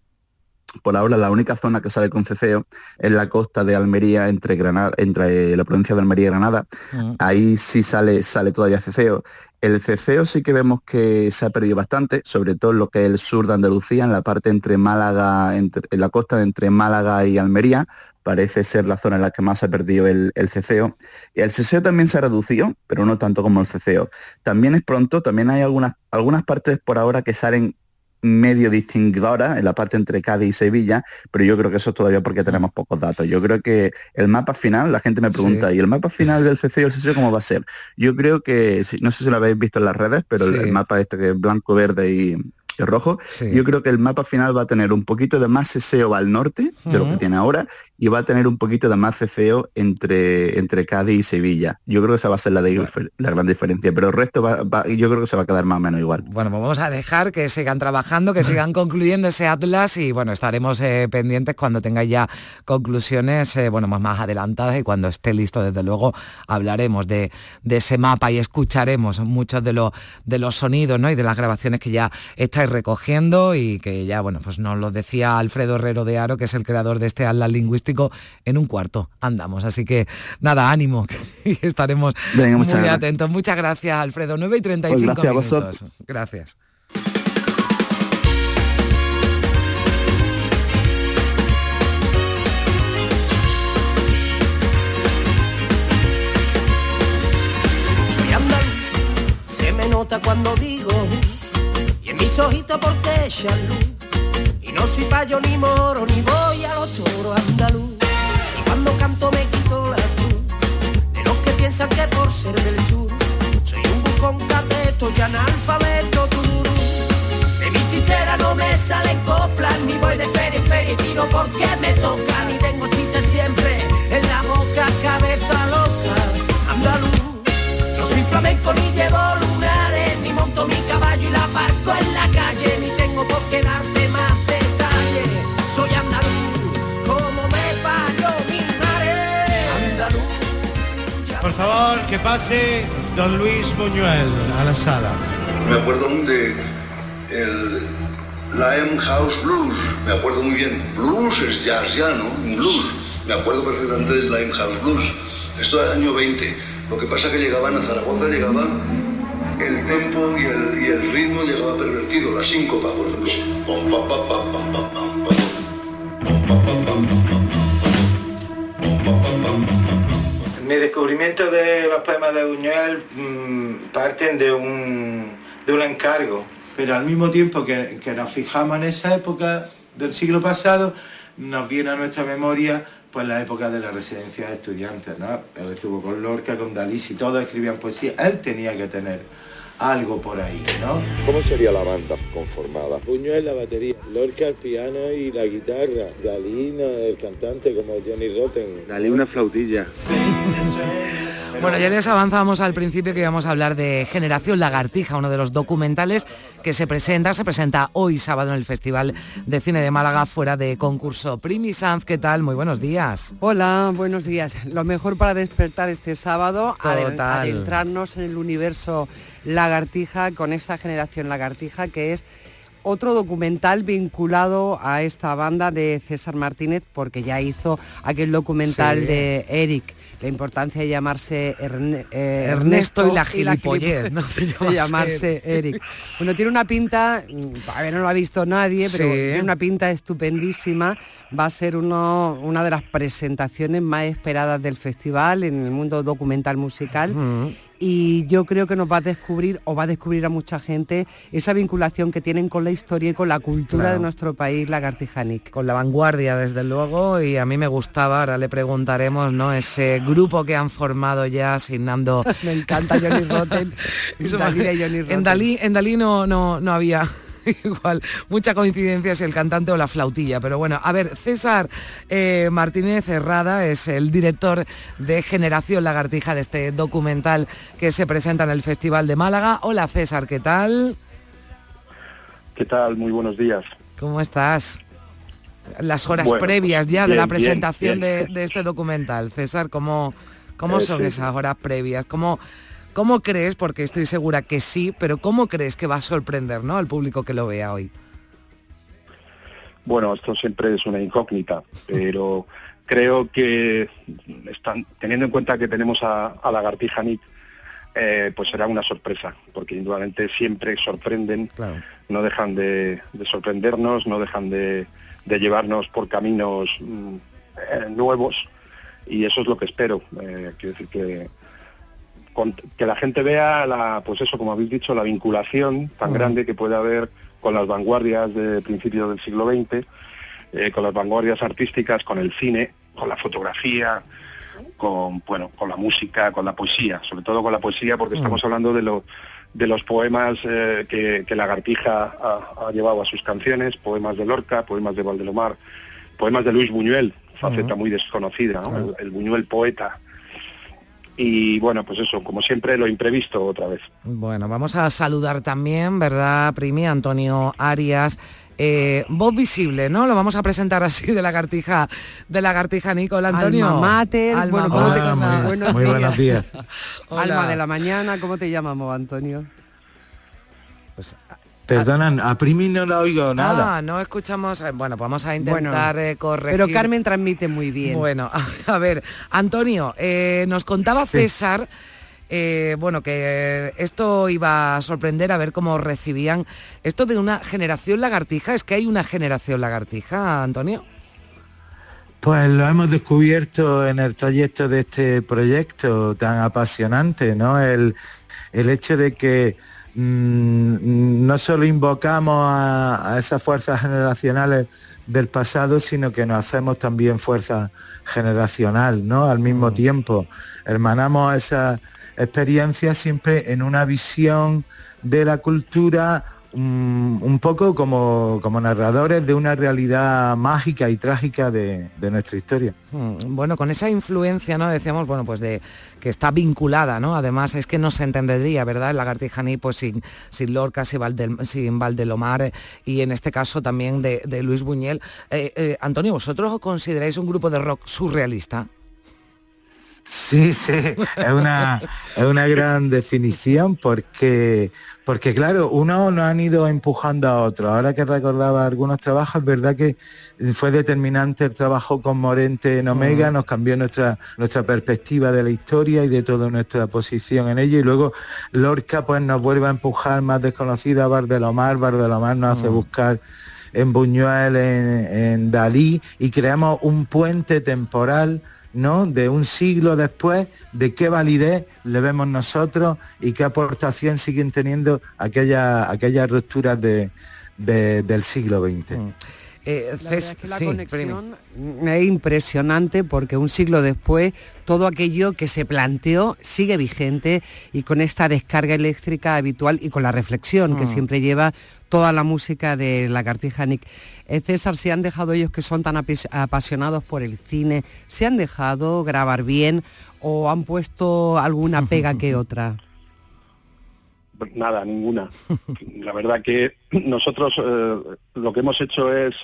por ahora la única zona que sale con ceceo es la costa de Almería entre Granada, entre la provincia de Almería y Granada. Mm. Ahí sí sale, sale todavía ceceo. El ceceo sí que vemos que se ha perdido bastante, sobre todo en lo que es el sur de Andalucía, en la parte entre Málaga, en la costa entre Málaga y Almería, parece ser la zona en la que más se ha perdido el, el ceceo. Y el ceceo también se ha reducido, pero no tanto como el ceceo. También es pronto, también hay algunas, algunas partes por ahora que salen medio distinguidora en la parte entre Cádiz y Sevilla, pero yo creo que eso es todavía porque tenemos pocos datos. Yo creo que el mapa final, la gente me pregunta, ¿y el mapa final del CC y el CC cómo va a ser? Yo creo que, no sé si lo habéis visto en las redes, pero el, mapa este que es blanco, verde y, rojo, yo creo que el mapa final va a tener un poquito de más seseo al norte de lo que tiene ahora y va a tener un poquito de más ceceo entre, entre Cádiz y Sevilla. Yo creo que esa va a ser la, la gran diferencia, pero el resto va, yo creo que se va a quedar más o menos igual. Bueno, pues vamos a dejar que sigan trabajando, que sigan concluyendo ese atlas y bueno, estaremos eh, pendientes cuando tenga ya conclusiones eh, bueno, más, más adelantadas y cuando esté listo, desde luego, hablaremos de, ese mapa y escucharemos muchos de, los de los sonidos ¿no? y de las grabaciones que ya estáis recogiendo y que ya, bueno, pues nos lo decía Alfredo Herrero de Aro, que es el creador de este atlas lingüístico en un cuarto. Andamos, así que nada, ánimo, y estaremos muy atentos. Muchas gracias, Alfredo. 9 y 35 pues gracias minutos. Gracias. Soy andaluz, se me nota cuando digo, mis ojitos porque echan luz no soy payo ni moro, ni voy a los toros andaluz. Y cuando canto me quito la cruz de los que piensan que por ser del sur soy un bufón cateto y analfabeto tururú. De mi chichera no me salen coplas, ni voy de feria en feria y tiro porque me toca, ni tengo chistes siempre en la boca, cabeza loca, andaluz. No soy flamenco ni llevo monto mi caballo y la parco en la calle, ni tengo por qué darte Por favor, que pase don Luis Buñuel a la sala. Me acuerdo de el House Blues, me acuerdo muy bien. Blues es jazz ya, ¿no? blues. Me acuerdo perfectamente del House Blues. Esto era el año 20. Lo que pasa es que llegaban a Zaragoza, llegaba el tempo y el, ritmo llegaba pervertido, la síncopa, por ejemplo. mi descubrimiento de los poemas de Buñuel mm, parten de un, de un encargo, pero al mismo tiempo que, nos fijamos en esa época del siglo pasado, nos viene a nuestra memoria pues la época de la residencia de estudiantes, ¿no? Él estuvo con Lorca, con Dalí, y todos escribían poesía, él tenía que tener algo por ahí, ¿no? ¿Cómo sería la banda conformada? Buñuel la batería, Lorca el piano y la guitarra, Dalí el cantante como Johnny Rotten. Dalí una flautilla. Bueno, ya les avanzamos al principio que íbamos a hablar de Generación Lagartija, uno de los documentales que se presenta, se presenta hoy sábado en el Festival de Cine de Málaga fuera de concurso. Primi Sanz, ¿qué tal? Muy buenos días. Hola, buenos días. Lo mejor para despertar este sábado, adentrarnos en el universo lagartija con esta generación lagartija que es otro documental vinculado a esta banda de César Martínez porque ya hizo aquel documental de Eric la importancia de llamarse eh, Ernesto, y la gilipollez, de llamarse Eric. Bueno, tiene una pinta, mm, todavía no lo ha visto nadie, pero tiene una pinta estupendísima. Va a ser uno, una de las presentaciones más esperadas del festival en el mundo documental musical y yo creo que nos va a descubrir o va a descubrir a mucha gente esa vinculación que tienen con la historia y con la cultura de nuestro país lagartijanic. Con la vanguardia, desde luego, y a mí me gustaba, ahora le preguntaremos, ¿no? Ese grupo que han formado ya asignando... me encanta Johnny Rotten. En Dalí, en Dalí no, no, no había igual, mucha coincidencia si el cantante o la flautilla. Pero bueno, a ver, César eh, Martínez Herrada es el director de Generación Lagartija de este documental que se presenta en el Festival de Málaga. Hola César, ¿qué tal? ¿Qué tal? Muy buenos días. ¿Cómo estás? Las horas previas ya de la presentación De, este documental. César, ¿cómo, cómo eh, son esas horas previas? ¿Cómo, ¿Cómo crees, porque estoy segura que sí, pero cómo crees que va a sorprender ¿no? al público que lo vea hoy? Bueno, esto siempre es una incógnita, pero creo que están, teniendo en cuenta que tenemos a, a Lagartija Nick, eh, pues será una sorpresa, porque indudablemente siempre sorprenden, no dejan de, sorprendernos, no dejan de, llevarnos por caminos mm, eh, nuevos y eso es lo que espero. Eh, quiero decir que, que la gente vea, la, pues eso, como habéis dicho, la vinculación tan grande que puede haber con las vanguardias de principios del siglo XX, con las vanguardias artísticas, con el cine, con la fotografía, con, bueno, con la música, con la poesía, sobre todo con la poesía, porque estamos mm. hablando de, lo, de los poemas eh, que, que, Lagartija ha, llevado a sus canciones, poemas de Lorca, poemas de Valdelomar, poemas de Luis Buñuel, faceta muy desconocida, el, Buñuel poeta. Y bueno, pues eso, como siempre, lo imprevisto otra vez. Bueno, vamos a saludar también, ¿verdad, Primi? Antonio Arias, eh, voz visible, ¿no? Lo vamos a presentar así de la cartija, de la cartija Nicole Antonio. Alma mater, Alma bueno, muy, buenos días. Alma de la mañana, ¿cómo te llamamos, Antonio? Pues, Perdonan, a Primi no la oigo nada. Ah, no escuchamos. Eh, bueno, pues vamos a intentar eh, corregir. Pero Carmen transmite muy bien. Bueno, a, ver, Antonio, eh, nos contaba César. Eh, bueno, que esto iba a sorprender a ver cómo recibían esto de una generación lagartija. ¿Es que hay una generación lagartija, Antonio? Pues lo hemos descubierto en el trayecto de este proyecto tan apasionante, ¿no? El, hecho de que mm, no solo invocamos a, esas fuerzas generacionales del pasado, sino que nos hacemos también fuerza generacional, ¿no? Al mismo mm. tiempo, hermanamos esa experiencia siempre en una visión de la cultura mm, un, poco como, como, narradores de una realidad mágica y trágica de, nuestra historia. Hmm, bueno, con esa influencia, ¿no? Decíamos, bueno, pues de que está vinculada, ¿no? Además es que no se entendería, ¿verdad? El lagartijaní pues sin, sin Lorca, sin, sin Valdelomar eh, y en este caso también de, Luis Buñuel. Eh, eh, Antonio, ¿vosotros os consideráis un grupo de rock surrealista? Sí, sí, es una, es una gran definición porque, porque, claro, unos nos han ido empujando a otros. Ahora que recordaba algunos trabajos, es verdad que fue determinante el trabajo con Morente en Omega, mm. nos cambió nuestra, nuestra perspectiva de la historia y de toda nuestra posición en ello. Y luego Lorca pues nos vuelve a empujar más desconocida a Bardelomar, Bardelomar nos hace mm. buscar en Buñuel, en, en Dalí, y creamos un puente temporal ¿no? De un siglo después, de qué validez le vemos nosotros y qué aportación siguen teniendo aquellas aquellas rupturas de, del siglo XX. Mm. Eh, la, conexión es impresionante porque un siglo después todo aquello que se planteó sigue vigente y con esta descarga eléctrica habitual y con la reflexión que mm. siempre lleva toda la música de la Cartija Nick. Eh, César, ¿se han dejado ellos que son tan apasionados por el cine, se han dejado grabar bien o han puesto alguna pega que otra? Nada, ninguna. La verdad que nosotros eh, lo que hemos hecho es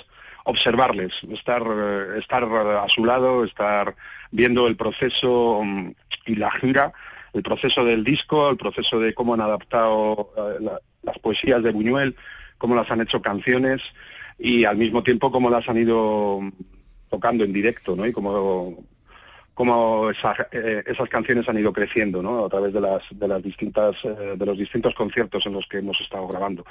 observarles, estar, eh, estar a su lado, estar viendo el proceso mm, y la gira, el proceso del disco, el proceso de cómo han adaptado las poesías de Buñuel, cómo las han hecho canciones y al mismo tiempo cómo las han ido tocando en directo, ¿no? Y cómo, cómo eh, esas canciones han ido creciendo, ¿no? A través de las, de las distintas, eh, de los distintos conciertos en los que hemos estado grabando.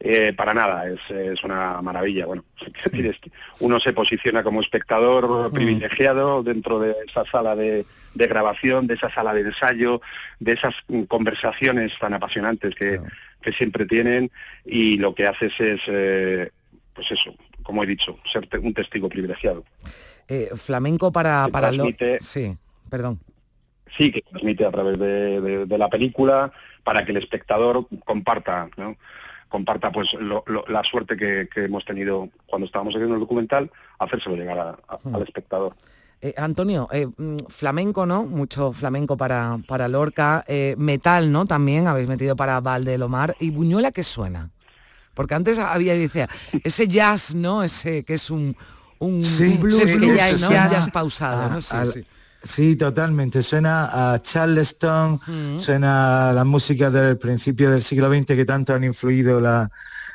Eh, para nada, es, es, una maravilla. Bueno, uno se posiciona como espectador mm. privilegiado dentro de esa sala de, de grabación, de esa sala de ensayo, de esas conversaciones tan apasionantes que, que siempre tienen y lo que haces es, eh, pues eso, como he dicho, ser un testigo privilegiado. Eh, flamenco para, para lo... Sí, perdón. Sí, que transmite a través de, la película para que el espectador comparta, ¿no? comparta pues la suerte que, hemos tenido cuando estábamos haciendo el documental, hacérselo llegar al espectador. Eh, Antonio, eh, mm, flamenco, ¿no? Mucho flamenco para, para Lorca, eh, metal, ¿no? También habéis metido para Valdelomar. ¿Y Buñuela qué suena? Porque antes había, decía, ese jazz, ¿no? Ese que es un, un, blues que ya es jazz pausado, ¿no? Sí, totalmente. Suena a Charleston, Mm. suena a la música del principio del siglo XX que tanto han influido la,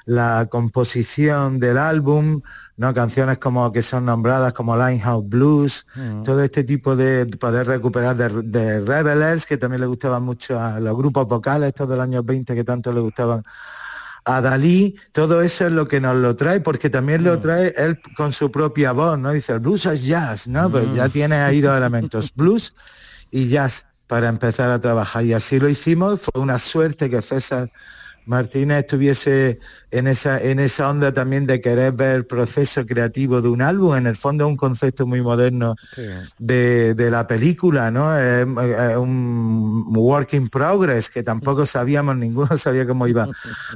la composición del álbum, ¿no? Canciones como que son nombradas como Limehouse Blues, Mm. todo este tipo de poder recuperar de, de Revelers, que también le gustaban mucho a los grupos vocales estos del años 20 que tanto le gustaban a Dalí, todo eso es lo que nos lo trae, porque también lo trae él con su propia voz, ¿no? Dice, el blues es jazz, ¿no? Pues ya tiene ahí dos elementos, blues y jazz para empezar a trabajar. Y así lo hicimos, fue una suerte que César Martínez estuviese en esa, en esa onda también de querer ver el proceso creativo de un álbum, en el fondo es un concepto muy moderno de, de la película, ¿no? Es, es un work in progress que tampoco sabíamos, ninguno sabía cómo iba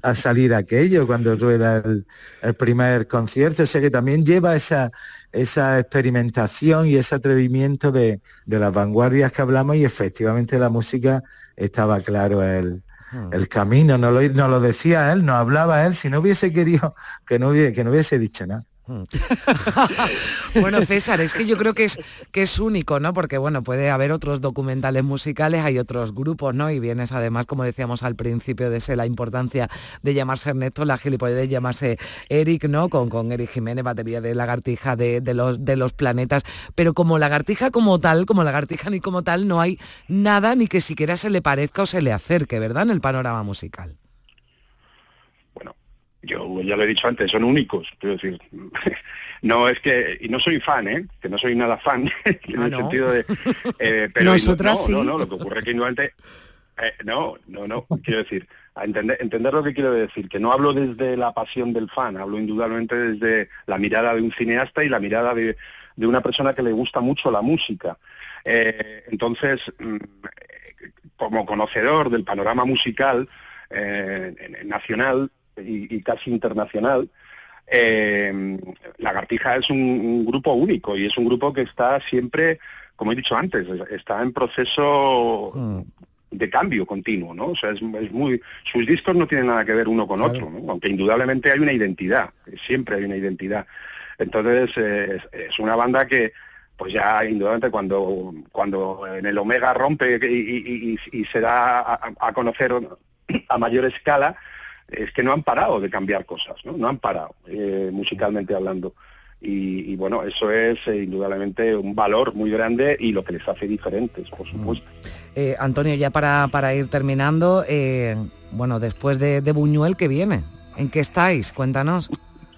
a salir aquello cuando rueda el, el primer concierto, o sea que también lleva esa, esa experimentación y ese atrevimiento de, de las vanguardias que hablamos y efectivamente la música estaba claro el, el camino, no lo, no lo decía él, no hablaba él, si no hubiese querido que no hubiese, que no hubiese dicho nada. Bueno, César, es que yo creo que es que es único, ¿no? Porque bueno, puede haber otros documentales musicales, hay otros grupos, ¿no? Y vienes además, como decíamos al principio, de ser la importancia de llamarse Ernesto, la gilipollez de llamarse Eric, ¿no? Con, con Eric Jiménez, batería de lagartija de, de los de los planetas. Pero como lagartija como tal, como lagartija ni como tal, no hay nada ni que siquiera se le parezca o se le acerque, ¿verdad? En el panorama musical. Yo ya lo he dicho antes, son únicos, quiero decir, no es que, y no soy fan, ¿eh? que no soy nada fan, en Ah, el ¿no? sentido de, eh, pero Nosotras no, sí. no, no, lo que ocurre es que indudablemente, eh, no, no, no, quiero decir, a entender, entender lo que quiero decir, que no hablo desde la pasión del fan, hablo indudablemente desde la mirada de un cineasta y la mirada de, de una persona que le gusta mucho la música. Eh, entonces, mm, como conocedor del panorama musical eh, nacional y, y casi internacional, eh, Lagartija es un, un grupo único y es un grupo que está siempre, como he dicho antes, es- está en proceso de cambio continuo, ¿no? O sea, es, es muy, sus discos no tienen nada que ver uno con otro, ¿no? Aunque indudablemente hay una identidad, siempre hay una identidad. Entonces, eh, es, es una banda que, pues ya indudablemente cuando, cuando en el Omega rompe y, y- y- y se da a, a conocer a mayor escala, es que no han parado de cambiar cosas, ¿no? No han parado, eh, musicalmente hablando. Y, y bueno, eso es eh, indudablemente un valor muy grande y lo que les hace diferentes, por supuesto. Eh, Antonio, ya para, para ir terminando, bueno, después de, de Buñuel, ¿qué viene? ¿En qué estáis? Cuéntanos.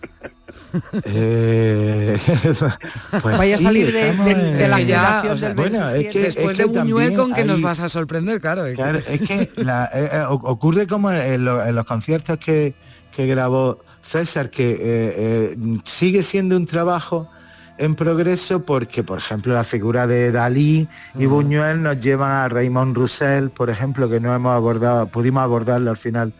Eh, pues Vaya a sí, salir de- de- en- de la generación o sea, del bueno, es 27. que, Después es de que Buñuel, también ¿con qué nos vas a sorprender? Claro, es que- Claro, es que la- eh, eh, ocurre como en, lo- en los conciertos que, que grabó César, que eh, eh, sigue siendo un trabajo en progreso porque, por ejemplo, la figura de Dalí y Buñuel nos llevan a Raymond Roussel, por ejemplo, que no hemos abordado, pudimos abordarlo al final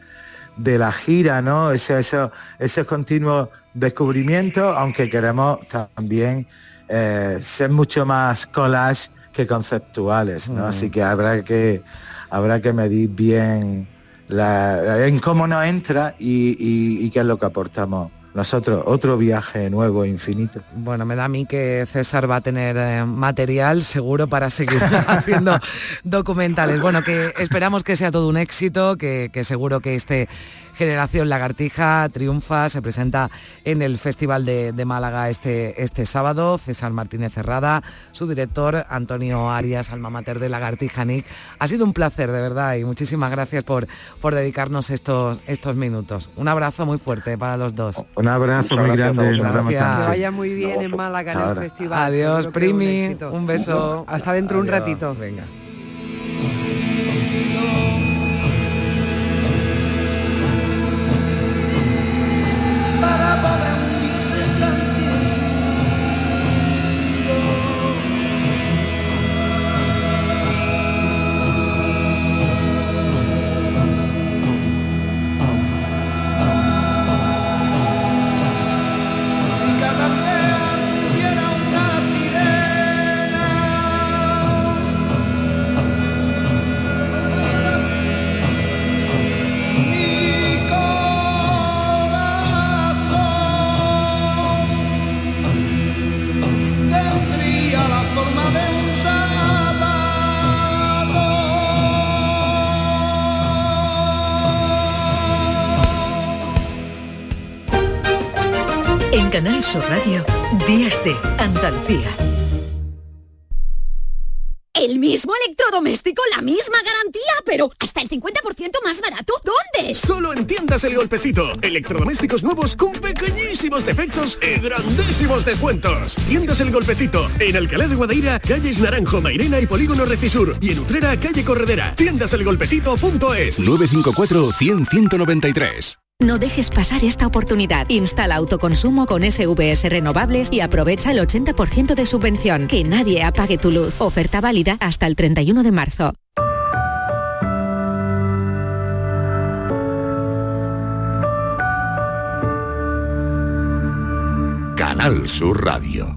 de la gira, ¿no? Ese, eso, esos continuos descubrimientos, aunque queremos también eh, ser mucho más collage que conceptuales, ¿no? Mm. Así que habrá que habrá que medir bien la- en cómo nos entra y, y- y qué es lo que aportamos nosotros. Otro viaje nuevo, infinito. Bueno, me da a mí que César va a tener eh, material seguro para seguir haciendo documentales. Bueno, que esperamos que sea todo un éxito, que, que seguro que este Generación Lagartija triunfa, se presenta en el Festival de, de Málaga este, este sábado. César Martínez Cerrada, su director Antonio Arias, alma mater de Lagartija Nick. Ha sido un placer, de verdad, y muchísimas gracias por, por dedicarnos estos, estos minutos. Un abrazo muy fuerte para los dos. Un abrazo muy grande. Que noche. vaya muy bien en Málaga en el festival. Adiós, un Primi. Un beso. Hasta dentro un ratito. Venga. Para En Canal Sur Radio, Días de Andalucía. El mismo electrodoméstico, la misma garantía, pero hasta el 50% más barato. ¿Dónde? Solo en tiendas El Golpecito. Electrodomésticos nuevos con pequeñísimos defectos y grandísimos descuentos. Tiendas El Golpecito. En Alcalá de Guadaira, calles Naranjo, Mairena y Polígono Recisur. Y en Utrera, calle Corredera. Tiendaselgolpecito.es 954 100 193. No dejes pasar esta oportunidad. Instala autoconsumo con SVS renovables y aprovecha el 80% de subvención. Que nadie apague tu luz. Oferta válida hasta el 31 de marzo. Canal Sur Radio.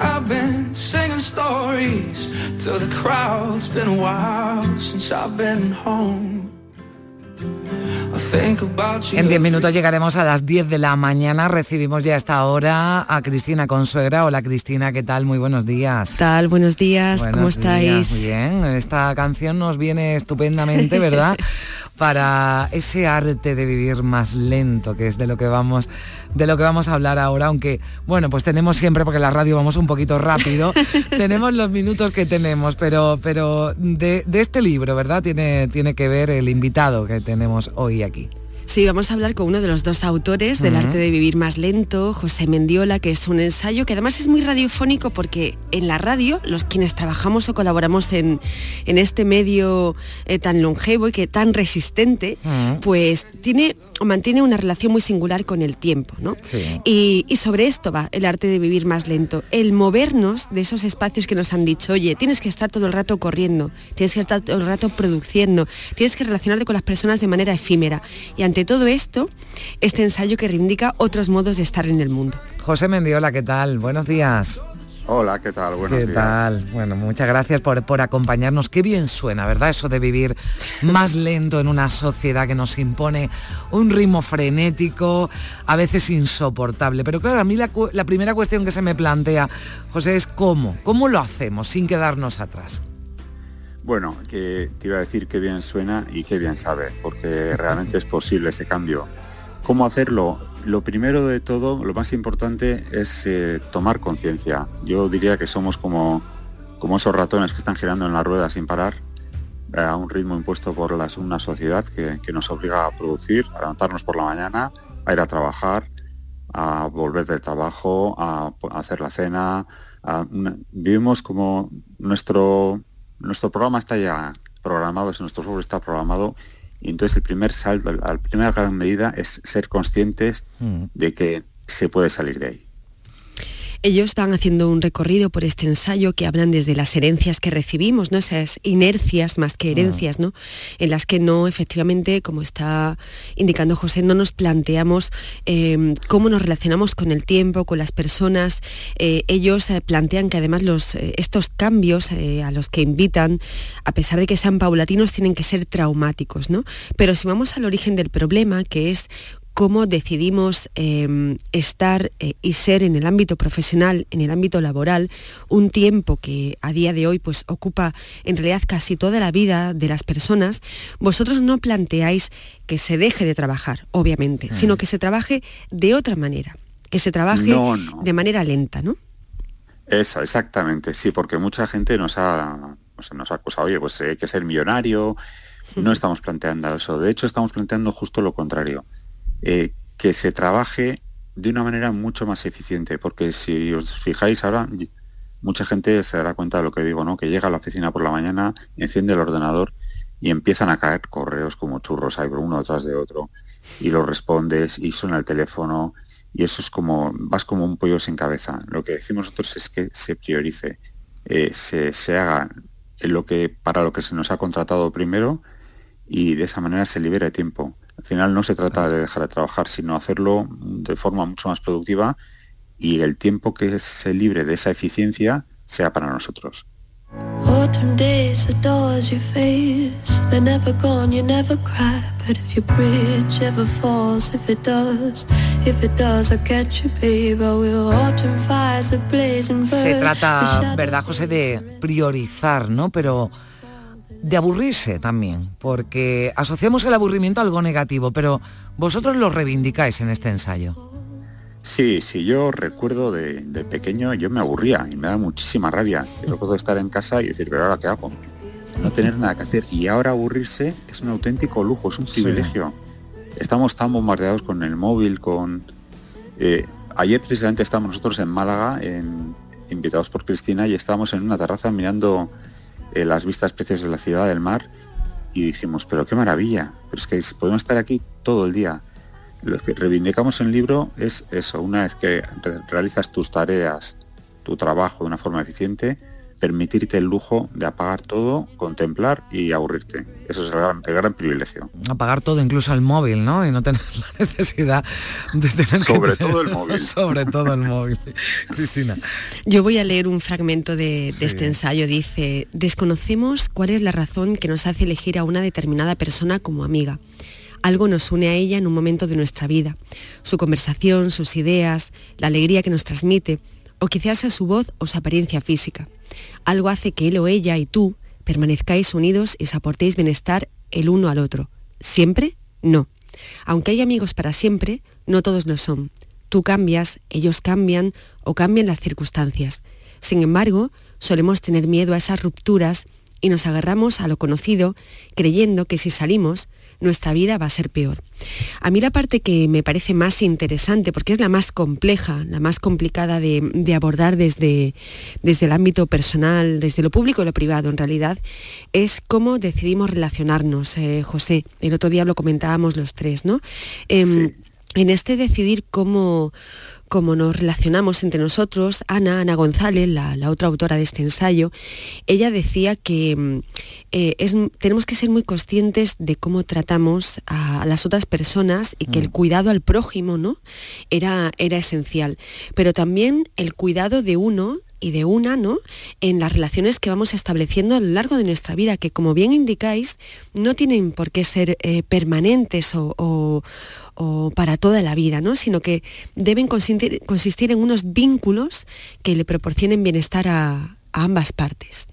I've been singing stories to the crowd. It's been a while since I've been home. I think about you. En 10 minutos llegaremos a las 10 de la mañana. Recibimos ya a esta hora a Cristina Consuegra. Hola Cristina, ¿qué tal? Muy buenos días. ¿Qué tal? Buenos días, ¿cómo Buenos días, estáis? Bien, esta canción nos viene estupendamente, ¿verdad? Para ese arte de vivir más lento, que es de lo que vamos, de lo que vamos a hablar ahora, aunque bueno, pues tenemos siempre, porque la radio vamos un poquito rápido, tenemos los minutos que tenemos, pero, pero de, de este libro, ¿verdad? Tiene, tiene que ver el invitado que tenemos hoy aquí. Sí, vamos a hablar con uno de los dos autores del arte de vivir más lento, José Mendiola, que es un ensayo que además es muy radiofónico porque en la radio, los quienes trabajamos o colaboramos en, en este medio eh, tan longevo y que tan resistente, pues tiene mantiene una relación muy singular con el tiempo, ¿no? Sí. Y, y sobre esto va el arte de vivir más lento, el movernos de esos espacios que nos han dicho, oye, tienes que estar todo el rato corriendo, tienes que estar todo el rato produciendo, tienes que relacionarte con las personas de manera efímera. Y ante todo esto, este ensayo que reivindica otros modos de estar en el mundo. José Mendiola, ¿qué tal? Buenos días. Hola, ¿qué tal? Buenos ¿Qué días. tal? Bueno, muchas gracias por, por acompañarnos. Qué bien suena, ¿verdad? Eso de vivir más lento en una sociedad que nos impone un ritmo frenético, a veces insoportable. Pero claro, a mí la, la primera cuestión que se me plantea, José, es cómo. ¿Cómo lo hacemos sin quedarnos atrás? Bueno, que te iba a decir qué bien suena y qué bien sabe, porque realmente es posible ese cambio. ¿Cómo hacerlo? Lo primero de todo, lo más importante es eh, tomar conciencia. Yo diría que somos como, como esos ratones que están girando en la rueda sin parar, eh, a un ritmo impuesto por las- una sociedad que, que nos obliga a producir, a levantarnos por la mañana, a ir a trabajar, a volver del trabajo, a, hacer la cena. vivimos como nuestro, nuestro programa está ya programado, nuestro software está programado, y entonces el primer salto, la primera gran medida es ser conscientes de que se puede salir de ahí. Ellos están haciendo un recorrido por este ensayo que hablan desde las herencias que recibimos, ¿no? Esas inercias más que herencias, ¿no? En las que no, efectivamente, como está indicando José, no nos planteamos eh, cómo nos relacionamos con el tiempo, con las personas. Eh, ellos eh, plantean que además los, eh, estos cambios a los que invitan, a pesar de que sean paulatinos, tienen que ser traumáticos, ¿no? Pero si vamos al origen del problema, que es cómo decidimos eh, estar eh, y ser en el ámbito profesional, en el ámbito laboral, un tiempo que a día de hoy pues ocupa en realidad casi toda la vida de las personas, vosotros no planteáis que se deje de trabajar, obviamente, sino que se trabaje de otra manera, que se trabaje No, no. de manera lenta, ¿no? Eso, exactamente, sí, porque mucha gente nos ha, nos ha acusado, oye, pues hay que ser millonario, no estamos planteando eso, de hecho estamos planteando justo lo contrario, eh, que se trabaje de una manera mucho más eficiente, porque si os fijáis ahora, mucha gente se dará cuenta de lo que digo, ¿no? Que llega a la oficina por la mañana, enciende el ordenador y empiezan a caer correos como churros ahí, uno detrás de otro, y los respondes y suena el teléfono, y eso es como, vas como un pollo sin cabeza. Lo que decimos nosotros es que se priorice, eh, se, se haga lo que, para lo que se nos ha contratado primero y de esa manera se libera tiempo. Al final no se trata de dejar de trabajar, sino hacerlo de forma mucho más productiva y el tiempo que se libre de esa eficiencia sea para nosotros. Se trata, ¿verdad, José, de priorizar, ¿no? Pero de aburrirse también, porque asociamos el aburrimiento a algo negativo, pero vosotros lo reivindicáis en este ensayo. Sí, sí, yo recuerdo de, pequeño, yo me aburría y me da muchísima rabia. Yo puedo estar en casa y decir, pero ahora qué hago? No tener nada que hacer. Y ahora aburrirse es un auténtico lujo, es un privilegio. Estamos tan bombardeados con el móvil, con... Eh, ayer precisamente estábamos nosotros en Málaga, invitados por Cristina, y estábamos en una terraza mirando eh, las vistas preciosas de la ciudad, del mar, y dijimos, pero qué maravilla, pero es que podemos estar aquí todo el día lo que reivindicamos en el libro es eso, una vez que realizas tus tareas, tu trabajo de una forma eficiente, permitirte el lujo de apagar todo, contemplar y aburrirte. Eso es el gran, privilegio. Apagar todo, incluso el móvil, ¿no? Y no tener la necesidad de tener Sobre todo el móvil. Sobre todo el móvil. Cristina. Yo voy a leer un fragmento de, de este ensayo. Dice, desconocemos cuál es la razón que nos hace elegir a una determinada persona como amiga algo nos une a ella en un momento de nuestra vida. Su conversación, sus ideas, la alegría que nos transmite, o quizás a su voz o su apariencia física. Algo hace que él o ella y tú permanezcáis unidos y os aportéis bienestar el uno al otro. ¿Siempre? No. Aunque hay amigos para siempre, no todos lo son. Tú cambias, ellos cambian o cambian las circunstancias. Sin embargo, solemos tener miedo a esas rupturas y nos agarramos a lo conocido creyendo que si salimos nuestra vida va a ser peor. A mí la parte que me parece más interesante, porque es la más compleja, la más complicada de, abordar desde, desde el ámbito personal, desde lo público y lo privado en realidad, es cómo decidimos relacionarnos, eh, José. El otro día lo comentábamos los tres, ¿no? Em, en este decidir cómo como nos relacionamos entre nosotros, Ana, Ana González, la, otra autora de este ensayo, ella decía que mm, eh, tenemos que ser muy conscientes de cómo tratamos a, las otras personas y que el mm. cuidado al prójimo ¿no? era, era esencial. Pero también el cuidado de uno y de una, ¿no? En las relaciones que vamos estableciendo a lo largo de nuestra vida, que como bien indicáis, no tienen por qué ser eh, permanentes o, para toda la vida, ¿no? Sino que deben consistir, en unos vínculos que le proporcionen bienestar a, ambas partes.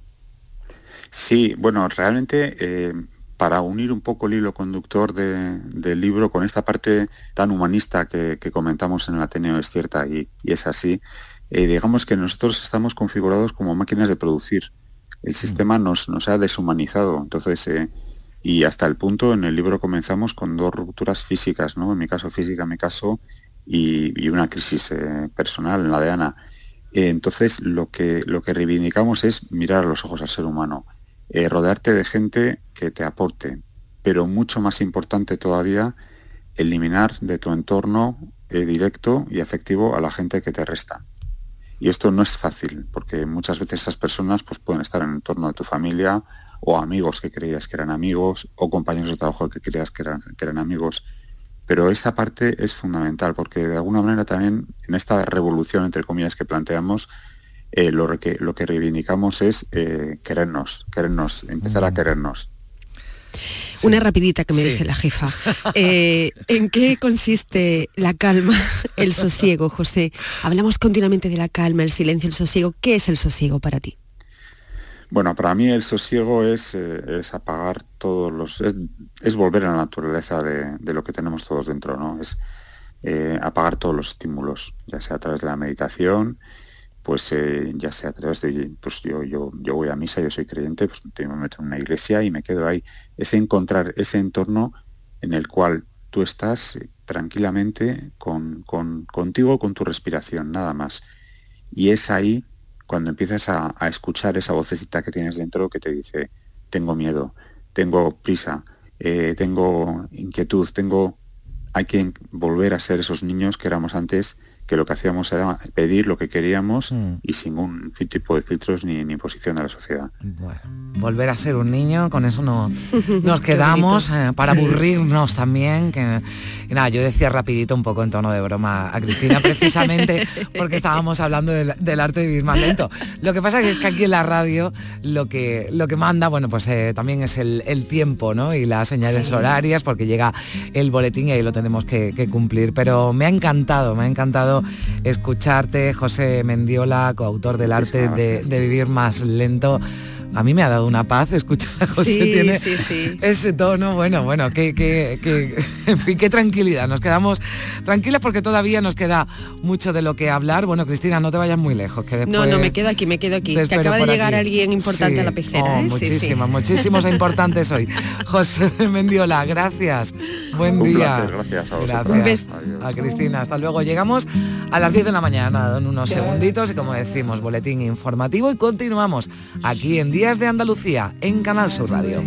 Sí, bueno, realmente eh, para unir un poco el hilo conductor del libro con esta parte tan humanista que, comentamos en el Ateneo es cierta y es así, eh, digamos que nosotros estamos configurados como máquinas de producir. El mm. sistema nos, nos ha deshumanizado. Entonces, eh, y hasta el punto en el libro comenzamos con dos rupturas físicas, ¿no? En mi caso física, en mi caso, y, una crisis eh, personal en la de Ana. entonces, lo que, lo que reivindicamos es mirar a los ojos al ser humano, rodearte de gente que te aporte, pero mucho más importante todavía, eliminar de tu entorno directo y afectivo a la gente que te resta. Y esto no es fácil, porque muchas veces esas personas pues, pueden estar en el entorno de tu familia, o amigos que creías que eran amigos, o compañeros de trabajo que creías que eran, que eran amigos. Pero esa parte es fundamental, porque de alguna manera también en esta revolución, entre comillas, que planteamos, eh, lo, que, lo que reivindicamos es eh, querernos, querernos, empezar a querernos. Una rapidita que me dice la jefa. Eh, ¿En qué consiste la calma, el sosiego, José? Hablamos continuamente de la calma, el silencio, el sosiego. ¿Qué es el sosiego para ti? Bueno, para mí el sosiego es, eh, apagar todos los... Es, volver a la naturaleza de, lo que tenemos todos dentro, ¿no? Es eh, apagar todos los estímulos, ya sea a través de la meditación, pues eh, ya sea a través de, pues yo, yo, yo voy a misa, yo soy creyente, pues me meto en una iglesia y me quedo ahí. Es encontrar ese entorno en el cual tú estás eh, tranquilamente con, contigo, con tu respiración, nada más. Y es ahí cuando empiezas a, escuchar esa vocecita que tienes dentro que te dice, tengo miedo, tengo prisa, eh, tengo inquietud, tengo... Hay que volver a ser esos niños que éramos antes que lo que hacíamos era pedir lo que queríamos mm. y sin un tipo de filtros ni, ni imposición de la sociedad. Bueno, volver a ser un niño, con eso no, nos quedamos eh, para aburrirnos también. Que, nada, yo decía rapidito un poco en tono de broma a Cristina, precisamente porque estábamos hablando del, arte de vivir más lento. Lo que pasa es que aquí en la radio lo que, lo que manda, bueno, pues eh, también es el, tiempo, ¿no? Y las señales horarias, porque llega el boletín y ahí lo tenemos que, que cumplir. Pero me ha encantado, me ha encantado escucharte, José Mendiola, coautor del arte de, vivir más lento a mí me ha dado una paz escuchar a José tiene ese tono. Bueno bueno que, en fin qué tranquilidad. Nos quedamos tranquilas porque todavía nos queda mucho de lo que hablar. Bueno Cristina no te vayas muy lejos que después, no no me quedo aquí me quedo aquí que acaba de llegar alguien importante a la pecera oh, ¿eh? muchísimos muchísimos importantes hoy. José Mendiola gracias. Buen día. gracias a gracias a Cristina. Hasta luego. Llegamos a las 10 de la mañana en unos segunditos y como decimos boletín informativo y continuamos aquí en de Andalucía en Canal Sur Radio.